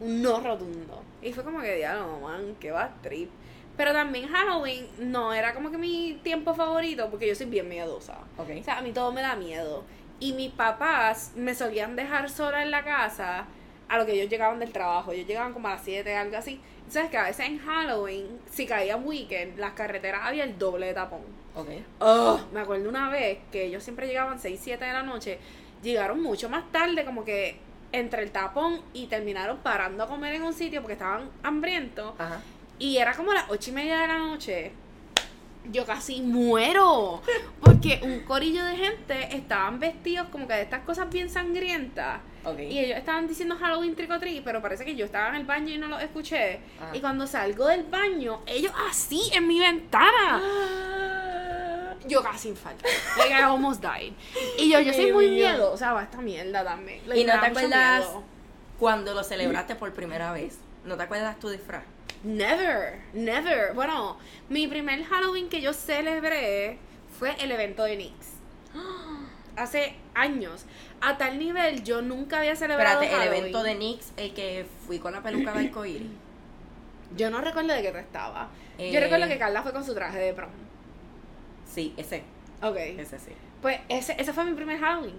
un no rotundo. Y fue como que diablo, man, qué va trip. Pero también Halloween no era como que mi tiempo favorito porque yo soy bien miedosa. O sea, a mí todo me da miedo. Y mis papás me solían dejar sola en la casa a lo que ellos llegaban del trabajo. Ellos llegaban como a las 7, algo así. Sabes que a veces en Halloween, si caía weekend, las carreteras había el doble de tapón. Ok. Oh, me acuerdo una vez que ellos siempre llegaban 6, 7 de la noche. Llegaron mucho más tarde, como que entre el tapón y terminaron parando a comer en un sitio porque estaban hambrientos. Ajá. Y era como las ocho y media de la noche. Yo casi muero. Porque un corillo de gente estaban vestidos como que de estas cosas bien sangrientas. Y ellos estaban diciendo Halloween trick or treat, pero parece que yo estaba en el baño y no lo escuché. Y cuando salgo del baño, ellos así en mi ventana. Yo casi infarto. Like I almost died. Y yo, yo soy muy mío. miedosa a esta mierda también. Like, ¿Y no te acuerdas miedo. cuando lo celebraste por primera vez? ¿No te acuerdas tu disfraz? Never, never. Bueno, mi primer Halloween que yo celebré fue el evento de NYX. Hace años. A tal nivel, yo nunca había celebrado Espérate, el evento de NYX, el que fui con la peluca de arcoíris. Yo no recuerdo de qué tú estabas. Eh. Yo recuerdo que Carla fue con su traje de prom. Sí, ese, Ok. ese sí. Pues ese, ese fue mi primer Halloween.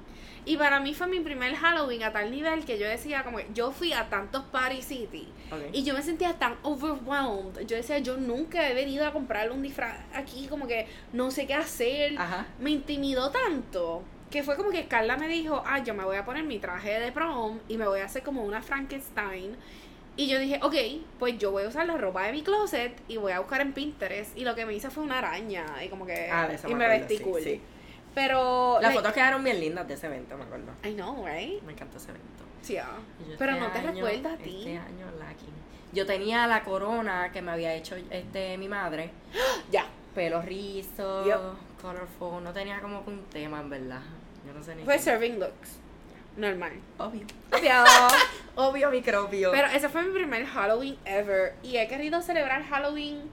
Y para mí fue mi primer Halloween a tal nivel que yo decía, como que yo fui a tantos Party City. Y yo me sentía tan overwhelmed. Yo decía, yo nunca he venido a comprarle un disfraz aquí, como que no sé qué hacer. Ajá. Me intimidó tanto que fue como que Carla me dijo, ah, yo me voy a poner mi traje de prom y me voy a hacer como una Frankenstein. Y yo dije, ok, pues yo voy a usar la ropa de mi closet y voy a buscar en Pinterest. Y lo que me hice fue una araña y como que... Ah, de y me acuerdo, vestí sí, cool. sí. Pero... Las like, fotos quedaron bien lindas de ese evento, me acuerdo. I know, right? Me encantó ese evento. Sí, ah. Pero este no te recuerdas a ti. Este año, lucky. Yo tenía la corona que me había hecho este mi madre. Ya. Pelo rizo, Yep. Colorful. No tenía como que un tema, en verdad. Yo no sé ni. Fue cómo. serving looks. Normal. Obvio. Obvio. Obvio, microbio. Pero ese fue mi primer Halloween ever. Y he querido celebrar Halloween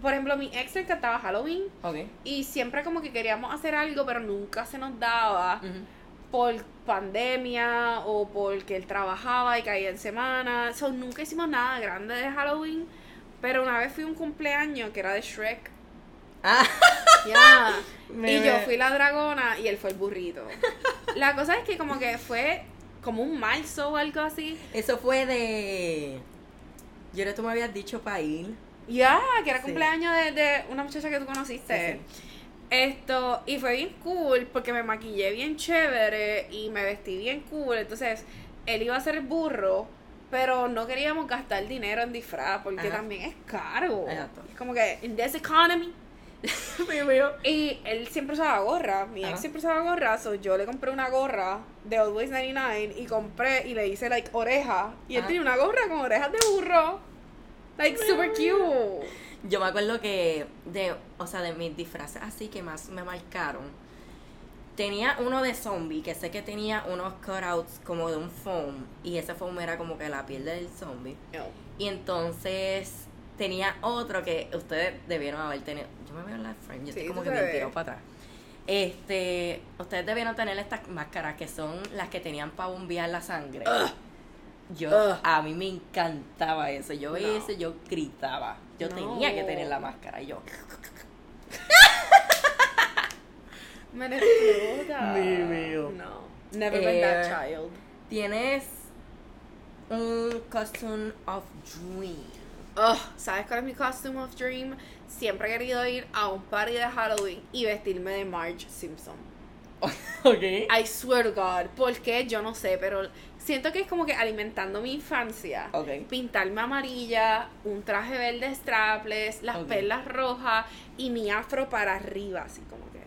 por ejemplo, mi ex le encantaba Halloween Ok. y siempre como que queríamos hacer algo, pero nunca se nos daba Ujú. por pandemia o porque él trabajaba y caía en semana. So, nunca hicimos nada grande de Halloween, pero una vez fui a un cumpleaños que era de Shrek. Ah, Me- y yo fui la dragona y él fue el burrito. La cosa es que como que fue como un marzo o algo así. eso fue de. Yo le tú me habías dicho para ir. Ya, que era Sí. cumpleaños de, de una muchacha que tú conociste. Sí, Esto, y fue bien cool porque me maquillé bien chévere y me vestí bien cool. Entonces, él iba a ser el burro, pero no queríamos gastar dinero en disfraz porque Ajá. también es caro. Exacto. Es como que, in this economy. Y él siempre usaba gorra, mi Ajá. ex siempre usaba gorra, so yo le compré una gorra de Always 99 y compré y le hice like oreja. Y él Ajá. tenía una gorra con orejas de burro. Like super cute. Yo me acuerdo que de, o sea, de mis disfraces así que más me marcaron. Tenía uno de zombie, que sé que tenía unos cutouts como de un foam. Y ese foam era como que la piel del zombie. Y entonces tenía otro que ustedes debieron haber tenido. Yo me veo en la frame, yo Sí, estoy como que ves. tirado para atrás. Este, ustedes debieron tener estas máscaras que son las que tenían para bombear la sangre. Yo, Ugh. a mí me encantaba eso. Yo veía No. eso, yo gritaba. Yo No. tenía que tener la máscara. Y yo, Me explota. Mi mío. No. Never been that Eh, child. tienes un costume of dream. Ugh, ¿sabes cuál es mi costume of dream? Siempre he querido ir a un party de Halloween y vestirme de Marge Simpson. ok. I swear to God. ¿Por qué? Yo no sé, pero siento que es como que alimentando mi infancia. Ok. Pintarme amarilla, un traje verde strapless, las Ok. perlas rojas y mi afro para arriba, así como que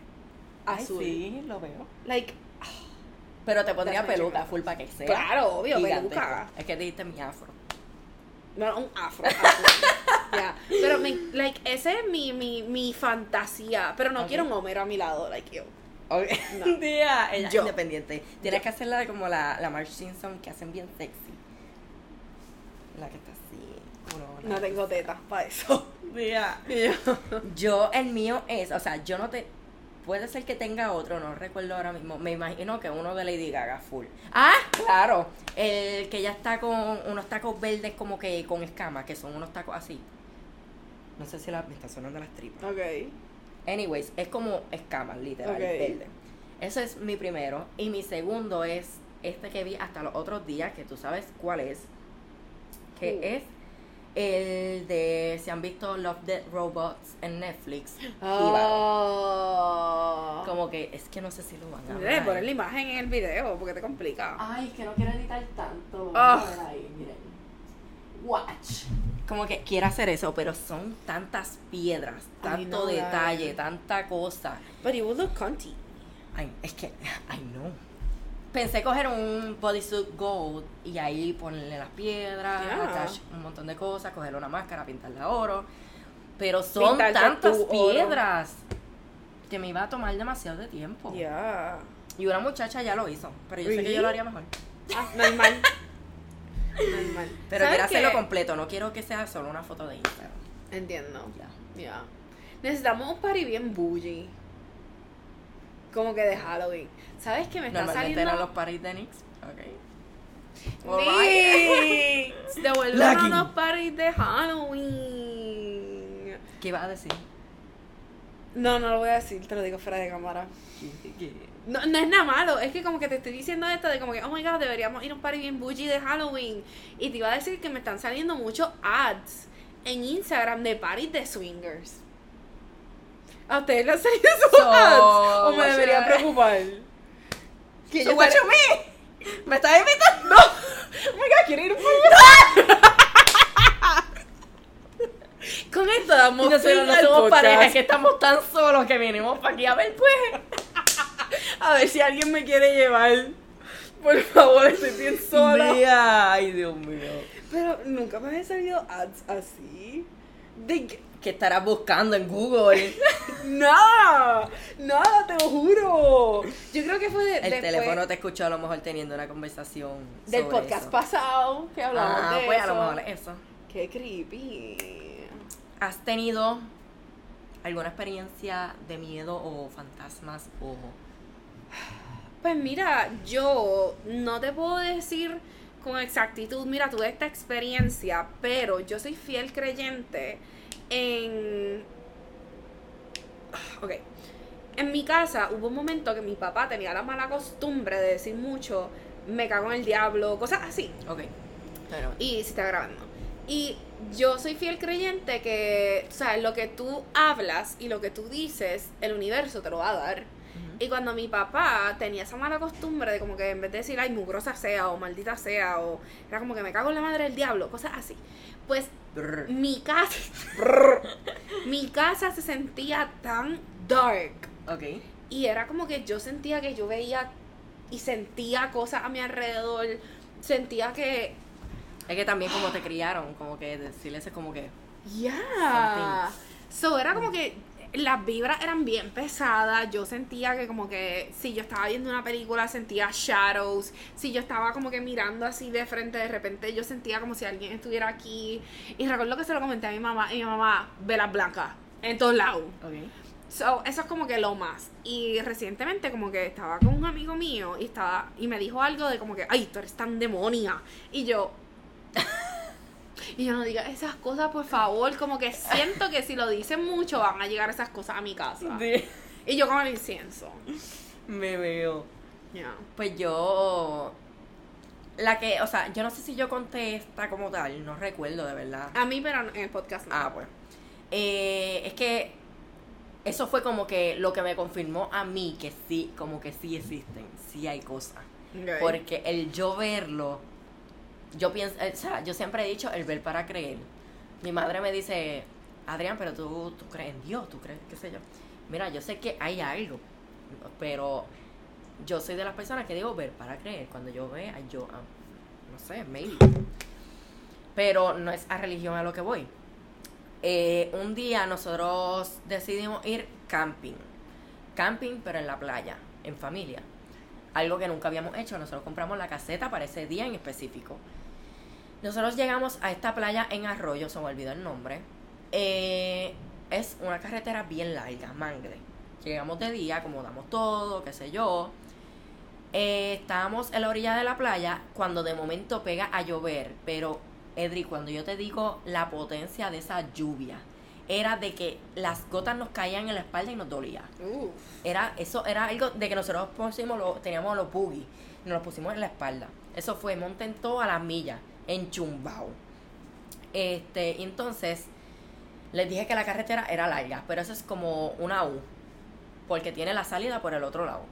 Ay, azul. sí, lo veo. Like, Pero te pondría peluca full para que sea. Claro, obvio, peluca. Es que te diste mi afro. No, un afro. azul. Ya. Pero, me, like, ese es mi, mi, mi fantasía. Pero no quiero un Homero a mi lado, like yo. Ok. No. Tía, ella es Yo. independiente. Tienes Yo. que hacerla de como la, la Marge Simpson que hacen bien sexy. La que está así. No tengo tetas para eso. Tía. Yo, el mío es, o sea, yo no te. Puede ser que tenga otro, no recuerdo ahora mismo. Me imagino que uno de Lady Gaga full. Ah, claro. El que ya está con unos tacos verdes como que con escamas, que son unos tacos así. No sé si la, me está sonando las tripas. Ok. Anyways, es como escamas, literal, Ok. verde. Eso es mi primero. Y mi segundo es este que vi hasta los otros días, que tú sabes cuál es. Que Uh. es el de, si han visto Love Dead Robots en Netflix. Oh. Como que, es que no sé si lo van a Debe ver. poner la imagen en el video porque te complica. Ay, es que no quiero editar tanto. A ver ahí, miren. Watch. Como que quiere hacer eso, pero son tantas piedras, I tanto know that. detalle, tanta cosa. But it would look cunty. Ay, es que, ay no. Pensé coger un bodysuit gold y ahí ponerle las piedras, Yeah. un montón de cosas, cogerle una máscara, pintarle a oro. Pero son tantas tu piedras que me iba a tomar demasiado de tiempo. Yeah. Y una muchacha ya lo hizo, pero yo sé que yo lo haría mejor. Ah, normal. normal. Pero ¿Sabes quiero hacerlo completo, no quiero que sea solo una foto de Instagram. Entiendo. Ya. Yeah. Necesitamos un party bien bougie. Como que de Halloween. ¿Sabes qué me está Normalmente saliendo? eran los parties de Nix. Ok. Nix, Devuélvenos Lacking. unos parties de Halloween. ¿Qué ibas a decir? No, no lo voy a decir, te lo digo fuera de cámara. No, no es nada malo, es que como que te estoy diciendo esto de como que, oh my god, deberíamos ir a un party bien bougie de Halloween. Y te iba a decir que me están saliendo muchos ads en Instagram de parties de swingers. ¿A ustedes les han salido esos So, ads? ¿O me debería preocupar? Que So what you mean? ¿Me estás invitando? ¡No! ¡Oh my god, quiero ir por Con esto damos no al somos pareja, es que estamos tan solos que vinimos para aquí a ver, pues. A ver si alguien me quiere llevar. Por favor, estoy bien sola. Mira, Ay, Dios mío. Pero nunca me había salido ads así. De que- ¿Qué estarás buscando en Google? Nada, nada, te lo juro. Yo creo que fue de- El después teléfono te escuchó a lo mejor teniendo una conversación del sobre podcast eso. pasado que hablamos Ah, de pues eso. a lo mejor eso. Qué creepy. ¿Has tenido alguna experiencia de miedo o fantasmas o... Pues mira, yo no te puedo decir con exactitud, mira, tuve esta experiencia, pero yo soy fiel creyente en... Ok. En mi casa hubo un momento que mi papá tenía la mala costumbre de decir mucho, me cago en el diablo, cosas así. Ok. Pero... Y si está grabando. Y yo soy fiel creyente que, o sea, lo que tú hablas y lo que tú dices, el universo te lo va a dar. Y cuando mi papá tenía esa mala costumbre de como que en vez de decir, ay, mugrosa sea o maldita sea, o era como que me cago en la madre del diablo, cosas así. Pues Brr. mi casa, mi casa se sentía tan dark. Ok. Y era como que yo sentía que yo veía y sentía cosas a mi alrededor. Sentía que, Es que también como te criaron, como que decirles es como que... ya. So era como que las vibras eran bien pesadas. Yo sentía que como que si yo estaba viendo una película sentía shadows. Si yo estaba como que mirando así de frente, de repente yo sentía como si alguien estuviera aquí. Y recuerdo que se lo comenté a mi mamá y mi mamá, velas blancas en todos lados. Ok. So, eso es como que lo más. Y recientemente como que estaba con un amigo mío y estaba y me dijo algo de como que, ay, tú eres tan demonia. Y yo y yo no diga esas cosas, por favor, como que siento que si lo dicen mucho van a llegar esas cosas a mi casa. Y yo con el incienso. Me veo. Ya. Pues yo... La que, o sea, yo no sé si yo conté esta como tal, no recuerdo de verdad. A mí, pero en el podcast no. Ah, pues. Eh, es que eso fue como que lo que me confirmó a mí que sí, como que sí existen, sí hay cosas. Porque el yo verlo, yo pienso, o sea, yo siempre he dicho el ver para creer. Mi madre me dice, Adrián, pero tú, tú crees en Dios, tú crees, qué sé yo. Mira, yo sé que hay algo, pero yo soy de las personas que digo ver para creer. Cuando yo vea, yo, ah, no sé, maybe. Pero no es a religión a lo que voy. Eh, un día nosotros decidimos ir camping. Camping, pero en la playa, en familia. Algo que nunca habíamos hecho. Nosotros compramos la caseta para ese día en específico. Nosotros llegamos a esta playa en Arroyo, se me olvidó el nombre. Eh, es una carretera bien larga, mangle. Llegamos de día, acomodamos todo, qué sé yo. Eh, estábamos en la orilla de la playa cuando de momento pega a llover, pero Edri, cuando yo te digo la potencia de esa lluvia, era de que las gotas nos caían en la espalda y nos dolía. Uf. Era, eso era algo de que nosotros pusimos lo- teníamos los boogies, nos los pusimos en la espalda. Eso fue monten todo a las millas, en Chumbao. Este, entonces, les dije que la carretera era larga, pero eso es como una U, porque tiene la salida por el otro lado.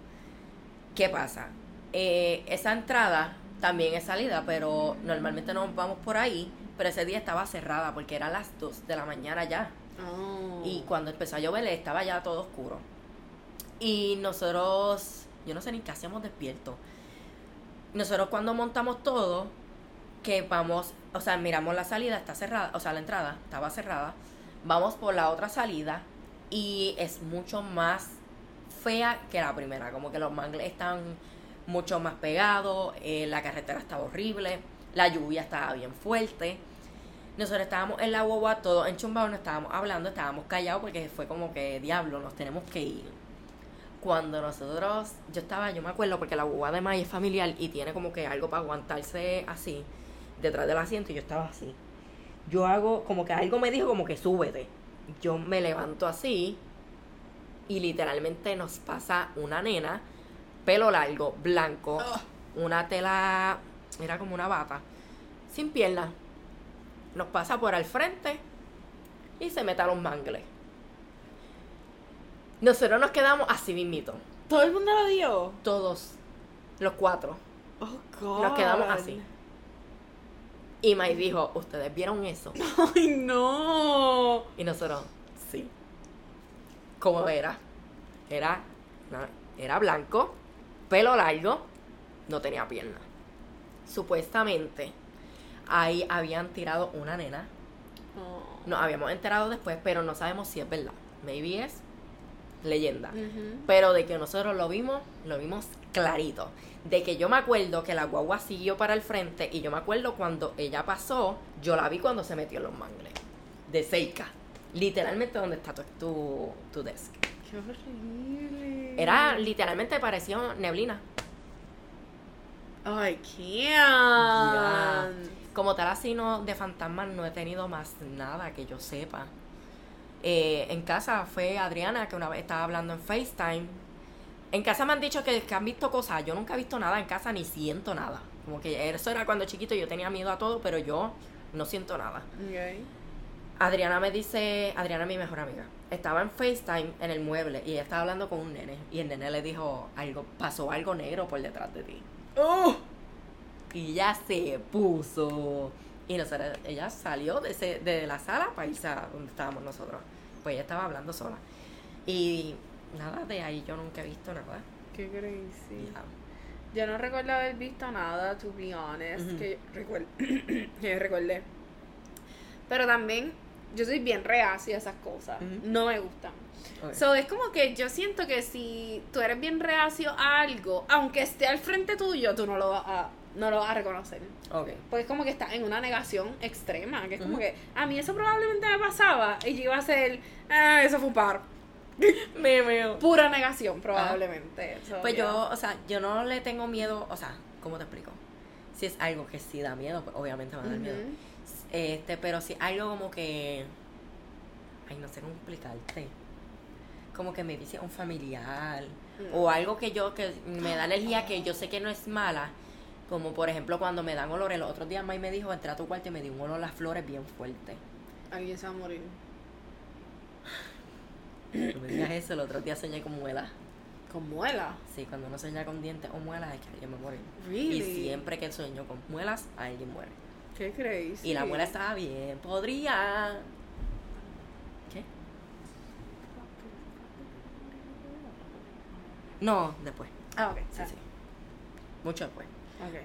¿Qué pasa? Eh, esa entrada también es salida, pero normalmente nos vamos por ahí, pero ese día estaba cerrada porque era las 2 de la mañana ya. Oh. Y cuando empezó a llover estaba ya todo oscuro. Y nosotros, yo no sé ni qué hacíamos despiertos. Nosotros cuando montamos todo, que vamos, o sea, miramos la salida, está cerrada, o sea, la entrada estaba cerrada. Vamos por la otra salida y es mucho más fea que la primera. Como que los mangles están mucho más pegados, eh, la carretera estaba horrible, la lluvia estaba bien fuerte. Nosotros estábamos en la guagua, todos enchumbados, no estábamos hablando, estábamos callados porque fue como que, diablo, nos tenemos que ir. Cuando nosotros, yo estaba, yo me acuerdo, porque la guagua de May es familiar y tiene como que algo para aguantarse así, detrás del asiento, y yo estaba así. Yo hago, como que algo me dijo como que súbete. Yo me levanto así y literalmente nos pasa una nena, pelo largo, blanco, una tela, era como una bata, sin piernas. Nos pasa por al frente y se mete a los mangles. Nosotros nos quedamos así mismito. Todo el mundo lo dio. Todos, los cuatro. Oh, God. Nos quedamos así. Y May dijo, ¿ustedes vieron eso? Ay, no. Y nosotros, sí. ¿Cómo era? Era, era blanco, pelo largo, no tenía pierna. Supuestamente, ahí habían tirado una nena. Oh. Nos habíamos enterado después, pero no sabemos si es verdad. Maybe es leyenda. Pero de que nosotros lo vimos, lo vimos clarito. De que yo me acuerdo que la guagua siguió para el frente y yo me acuerdo cuando ella pasó, yo la vi cuando se metió en los mangles. De cerca. Literalmente donde está tu, tu, tu desk. Qué horrible. Era literalmente pareció neblina. Ay. ¿quién? Como tal así no, de fantasmas no he tenido más nada que yo sepa. Eh, en casa fue Adriana que una vez estaba hablando en FaceTime. En casa me han dicho que, que han visto cosas. Yo nunca he visto nada en casa ni siento nada. Como que eso era cuando chiquito yo tenía miedo a todo, pero yo no siento nada. Adriana me dice, Adriana mi mejor amiga, estaba en FaceTime en el mueble y ella estaba hablando con un nene y el nene le dijo algo, pasó algo negro por detrás de ti. ¡Oh! Y ella se puso. Y nosotros, ella salió de, ese, de la sala para irse a donde estábamos nosotros. Pues ella estaba hablando sola. Y nada, de ahí yo nunca he visto nada. Qué crazy. Yo no recuerdo haber visto nada, to be honest, que recuerde. que recordé. Pero también, yo soy bien reacia a esas cosas. No me gustan. So, es como que yo siento que si tú eres bien reacio a algo, aunque esté al frente tuyo, tú no lo vas a, no lo vas a reconocer. Ok. Porque es como que estás en una negación extrema. Que es como que a mí eso probablemente me pasaba y yo iba a ser, ah, eso fue un par. Me veo. Pura negación, probablemente. So, Pues yeah. yo, o sea, yo no le tengo miedo, o sea, ¿cómo te explico? Si es algo que sí da miedo, pues obviamente me va a dar miedo. Este, pero si algo como que. Ay, no sé cómo explicarte. Como que me dice un familiar. Mm. O algo que yo, que me da energía que yo sé que no es mala. Como por ejemplo cuando me dan olores. Los otros días May me dijo, entré a tu cuarto y me dio un olor a las flores bien fuerte. Alguien se va a morir. No me digas eso, el otro día soñé con muelas. Con muela. Sí, cuando uno sueña con dientes o muelas es que alguien va a morir. Really? Y siempre que sueño con muelas, alguien muere. Qué crazy. Y la muela estaba bien, podría. ¿Qué? No, después. Ah, ok. Sí, ah, sí. Mucho después.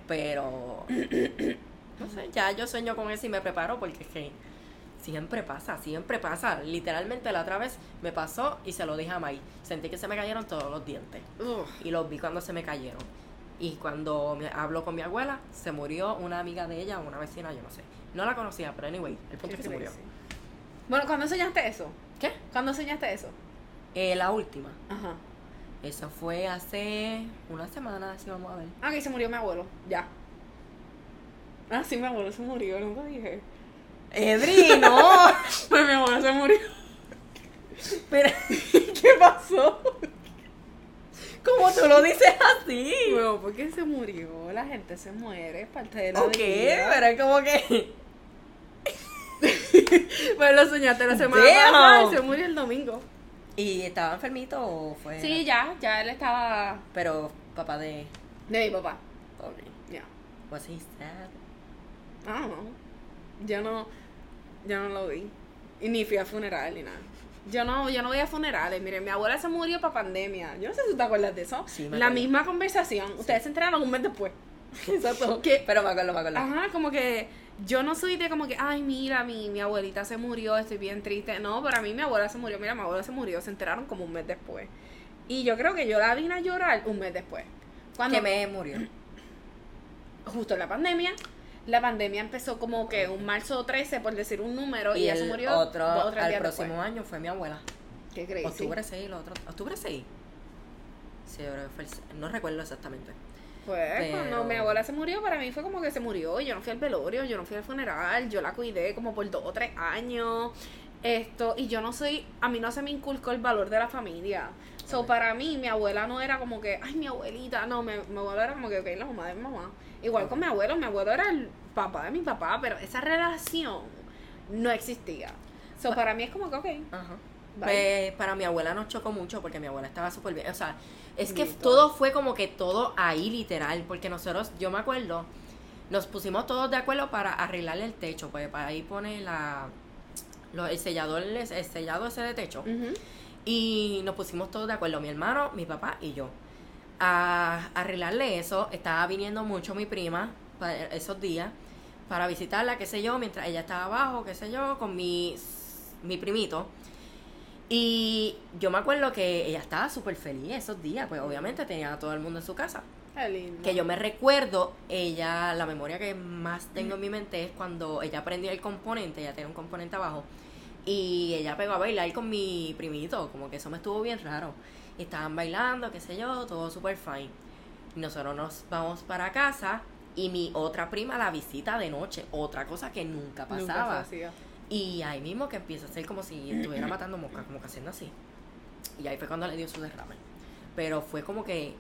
Pero. No sé, ya yo sueño con eso y me preparo porque es que siempre pasa, siempre pasa. Literalmente la otra vez me pasó y se lo dije a May. Sentí que se me cayeron todos los dientes. Y los vi cuando se me cayeron. Y cuando me hablo con mi abuela, se murió una amiga de ella, una vecina, yo no sé. No la conocía, pero anyway, el punto es que se murió. Bueno, ¿cuándo enseñaste eso? ¿Qué? ¿Cuándo enseñaste eso? Eh, la última. Ajá. Eso fue hace una semana, si vamos a ver. Ah, que se murió mi abuelo. Ya. Ah, sí, mi abuelo se murió, nunca dije. ¡Edri, no! Pues mi abuelo se murió. Pero, ¿Qué pasó? ¿cómo tú lo dices así? Bueno, ¿por qué se murió? La gente se muere, es parte de la Ok, vida. pero es como que. Pues lo soñaste la semana pasada y se murió el domingo. ¿Y estaba enfermito o fue.? Sí, ya, ya él estaba Pero papá de. de mi papá. Pobre. Ya. Was he sad? Ah, no. Yo no, yo no lo vi. Y ni fui a funeral ni nada. Yo no, yo no voy a funerales. Miren, mi abuela se murió para pandemia. Yo no sé si te acuerdas de eso. Sí, me La misma conversación. Ustedes se enteraron un mes después. Exacto. Que, Pero me acuerdo, me acuerdo. ajá, como que yo no soy de como que, ay, mira, mi, mi abuelita se murió, estoy bien triste. No, para mí mi abuela se murió. Mira, mi abuela se murió. Se enteraron como un mes después. Y yo creo que yo la vine a llorar un mes después. Cuando, Que me murió. justo en la pandemia. La pandemia empezó como que un marzo 13, por decir un número, y, Y ella se murió otro, dos o tres al próximo después. año fue mi abuela. ¿Qué crees? Octubre 6, el otro. ¿Octubre 6? Sí, yo creo que fue el No recuerdo exactamente. Pues Pero- cuando mi abuela se murió, para mí fue como que se murió. Yo no fui al velorio, yo no fui al funeral, yo la cuidé como por dos o tres años. Esto, y yo no soy, a mí no se me inculcó el valor de la familia. So, para mí, mi abuela no era como que, ay, mi abuelita, no, mi, mi abuela era como que, ok, la mamá de mi mamá. Igual con mi abuelo, mi abuelo era el papá de mi papá, pero esa relación no existía. So, para mí es como que, ok, Ajá. Pues para mi abuela nos chocó mucho porque mi abuela estaba súper bien. O sea, es que todo fue como que todo ahí literal. Porque nosotros, yo me acuerdo, nos pusimos todos de acuerdo para arreglarle el techo. Pues para ahí pone la, lo- el sellador, el sellado ese de techo. Y nos pusimos todos de acuerdo, mi hermano, mi papá y yo. A arreglarle eso, estaba viniendo mucho mi prima para esos días para visitarla, qué sé yo, mientras ella estaba abajo, qué sé yo, con mi, mi primito. Y yo me acuerdo que ella estaba súper feliz esos días, pues obviamente tenía a todo el mundo en su casa. Qué lindo. Que yo me recuerdo, ella, la memoria que más tengo en mi mente es cuando ella prendió el componente, ella tenía un componente abajo, Y ella pegó a bailar con mi primito, como que eso me estuvo bien raro. Y estaban bailando, qué sé yo, todo súper fine. Y nosotros nos vamos para casa y mi otra prima la visita de noche, otra cosa que nunca Nunca se pasaba. hacía. Y ahí mismo que empieza a ser como si estuviera matando moscas, como que haciendo así. Y ahí fue cuando le dio su derrame. Pero fue como que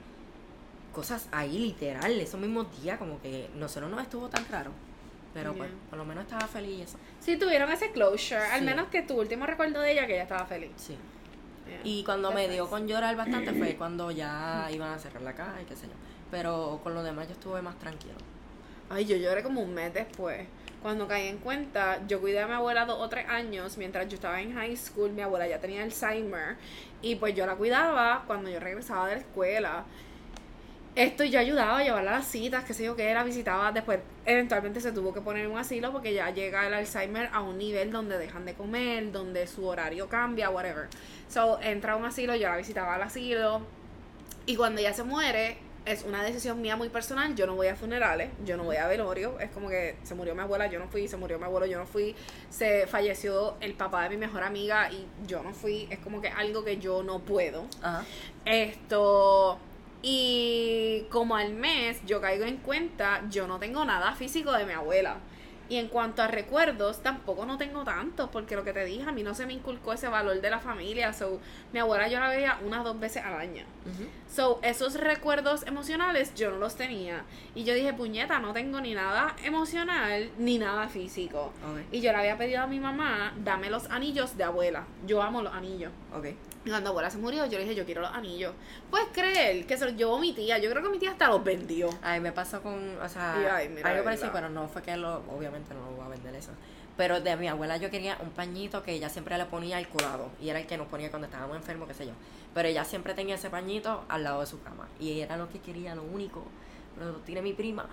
cosas ahí literal, esos mismos días, como que nosotros no estuvo tan raro. Pero pues, Yeah. por lo menos estaba feliz eso. Sí, tuvieron ese closure. Al menos que tu último recuerdo de ella, que ella estaba feliz. Sí. Yeah. Y cuando me dio con llorar bastante fue cuando ya iban a cerrar la caja y qué sé yo. Pero con lo demás yo estuve más tranquilo. Ay, yo lloré como un mes después. Cuando caí en cuenta, yo cuidé a mi abuela dos o tres años mientras yo estaba en high school. Mi abuela ya tenía Alzheimer. Y pues yo la cuidaba cuando yo regresaba de la escuela. Esto yo ayudaba a llevarla a las citas, qué sé yo qué, la visitaba. Después, eventualmente se tuvo que poner en un asilo porque ya llega el Alzheimer a un nivel donde dejan de comer, donde su horario cambia, whatever. So, entra a un asilo, yo la visitaba al asilo. Y cuando ella se muere, es una decisión mía muy personal. Yo no voy a funerales, yo no voy a velorio. Es como que se murió mi abuela, yo no fui, se murió mi abuelo, yo no fui. Se falleció el papá de mi mejor amiga y yo no fui. Es como que algo que yo no puedo. Ajá. Esto. Y como al mes yo caigo en cuenta, yo no tengo nada físico de mi abuela. Y en cuanto a recuerdos, tampoco no tengo tantos, porque lo que te dije, a mí no se me inculcó ese valor de la familia. So, mi abuela yo la veía unas dos veces al año. So, esos recuerdos emocionales yo no los tenía. Y yo dije, puñeta, no tengo ni nada emocional ni nada físico. Y yo le había pedido a mi mamá, dame los anillos de abuela. Yo amo los anillos. Ok. Y cuando abuela se murió, yo le dije, yo quiero los anillos. Puedes creer que se los llevó mi tía. Yo creo que mi tía hasta los vendió. Ay, me pasó con, o sea, ay, mira, algo parecido, pero no fue que lo, obviamente no lo voy a vender eso. Pero de mi abuela yo quería un pañito que ella siempre le ponía al colado. Y era el que nos ponía cuando estábamos enfermos, qué sé yo. Pero ella siempre tenía ese pañito al lado de su cama. Y era lo que quería, lo único. Pero lo tiene mi prima.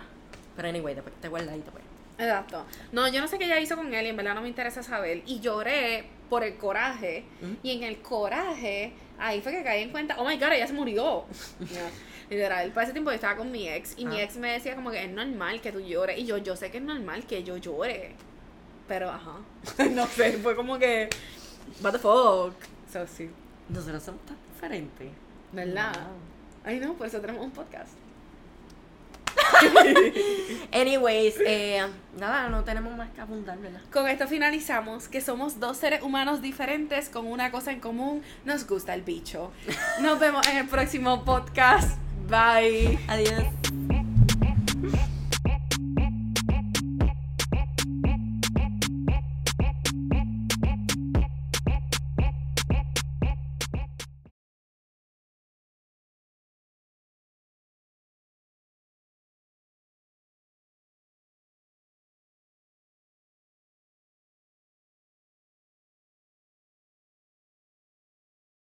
Pero anyway, después te guardadito pues. Exacto. No, yo no sé qué ella hizo con él y en verdad no me interesa saber. Y lloré por el coraje. Y en el coraje, ahí fue que caí en cuenta, oh my god, ella se murió. Ya, Literal, para ese tiempo yo estaba con mi ex y mi Ah. ex me decía como que es normal que tú llores. Y yo, yo sé que es normal que yo llore. Pero, ajá. no sé, fue como que, what the fuck. So, sí. Nosotros somos tan diferentes. ¿Verdad? Wow. Ay, no, por eso tenemos un podcast. Anyways, eh, nada, no tenemos más que abundar, ¿verdad? Con esto finalizamos que somos dos seres humanos diferentes con una cosa en común. Nos gusta el bicho. Nos vemos en el próximo podcast. Bye. Adiós.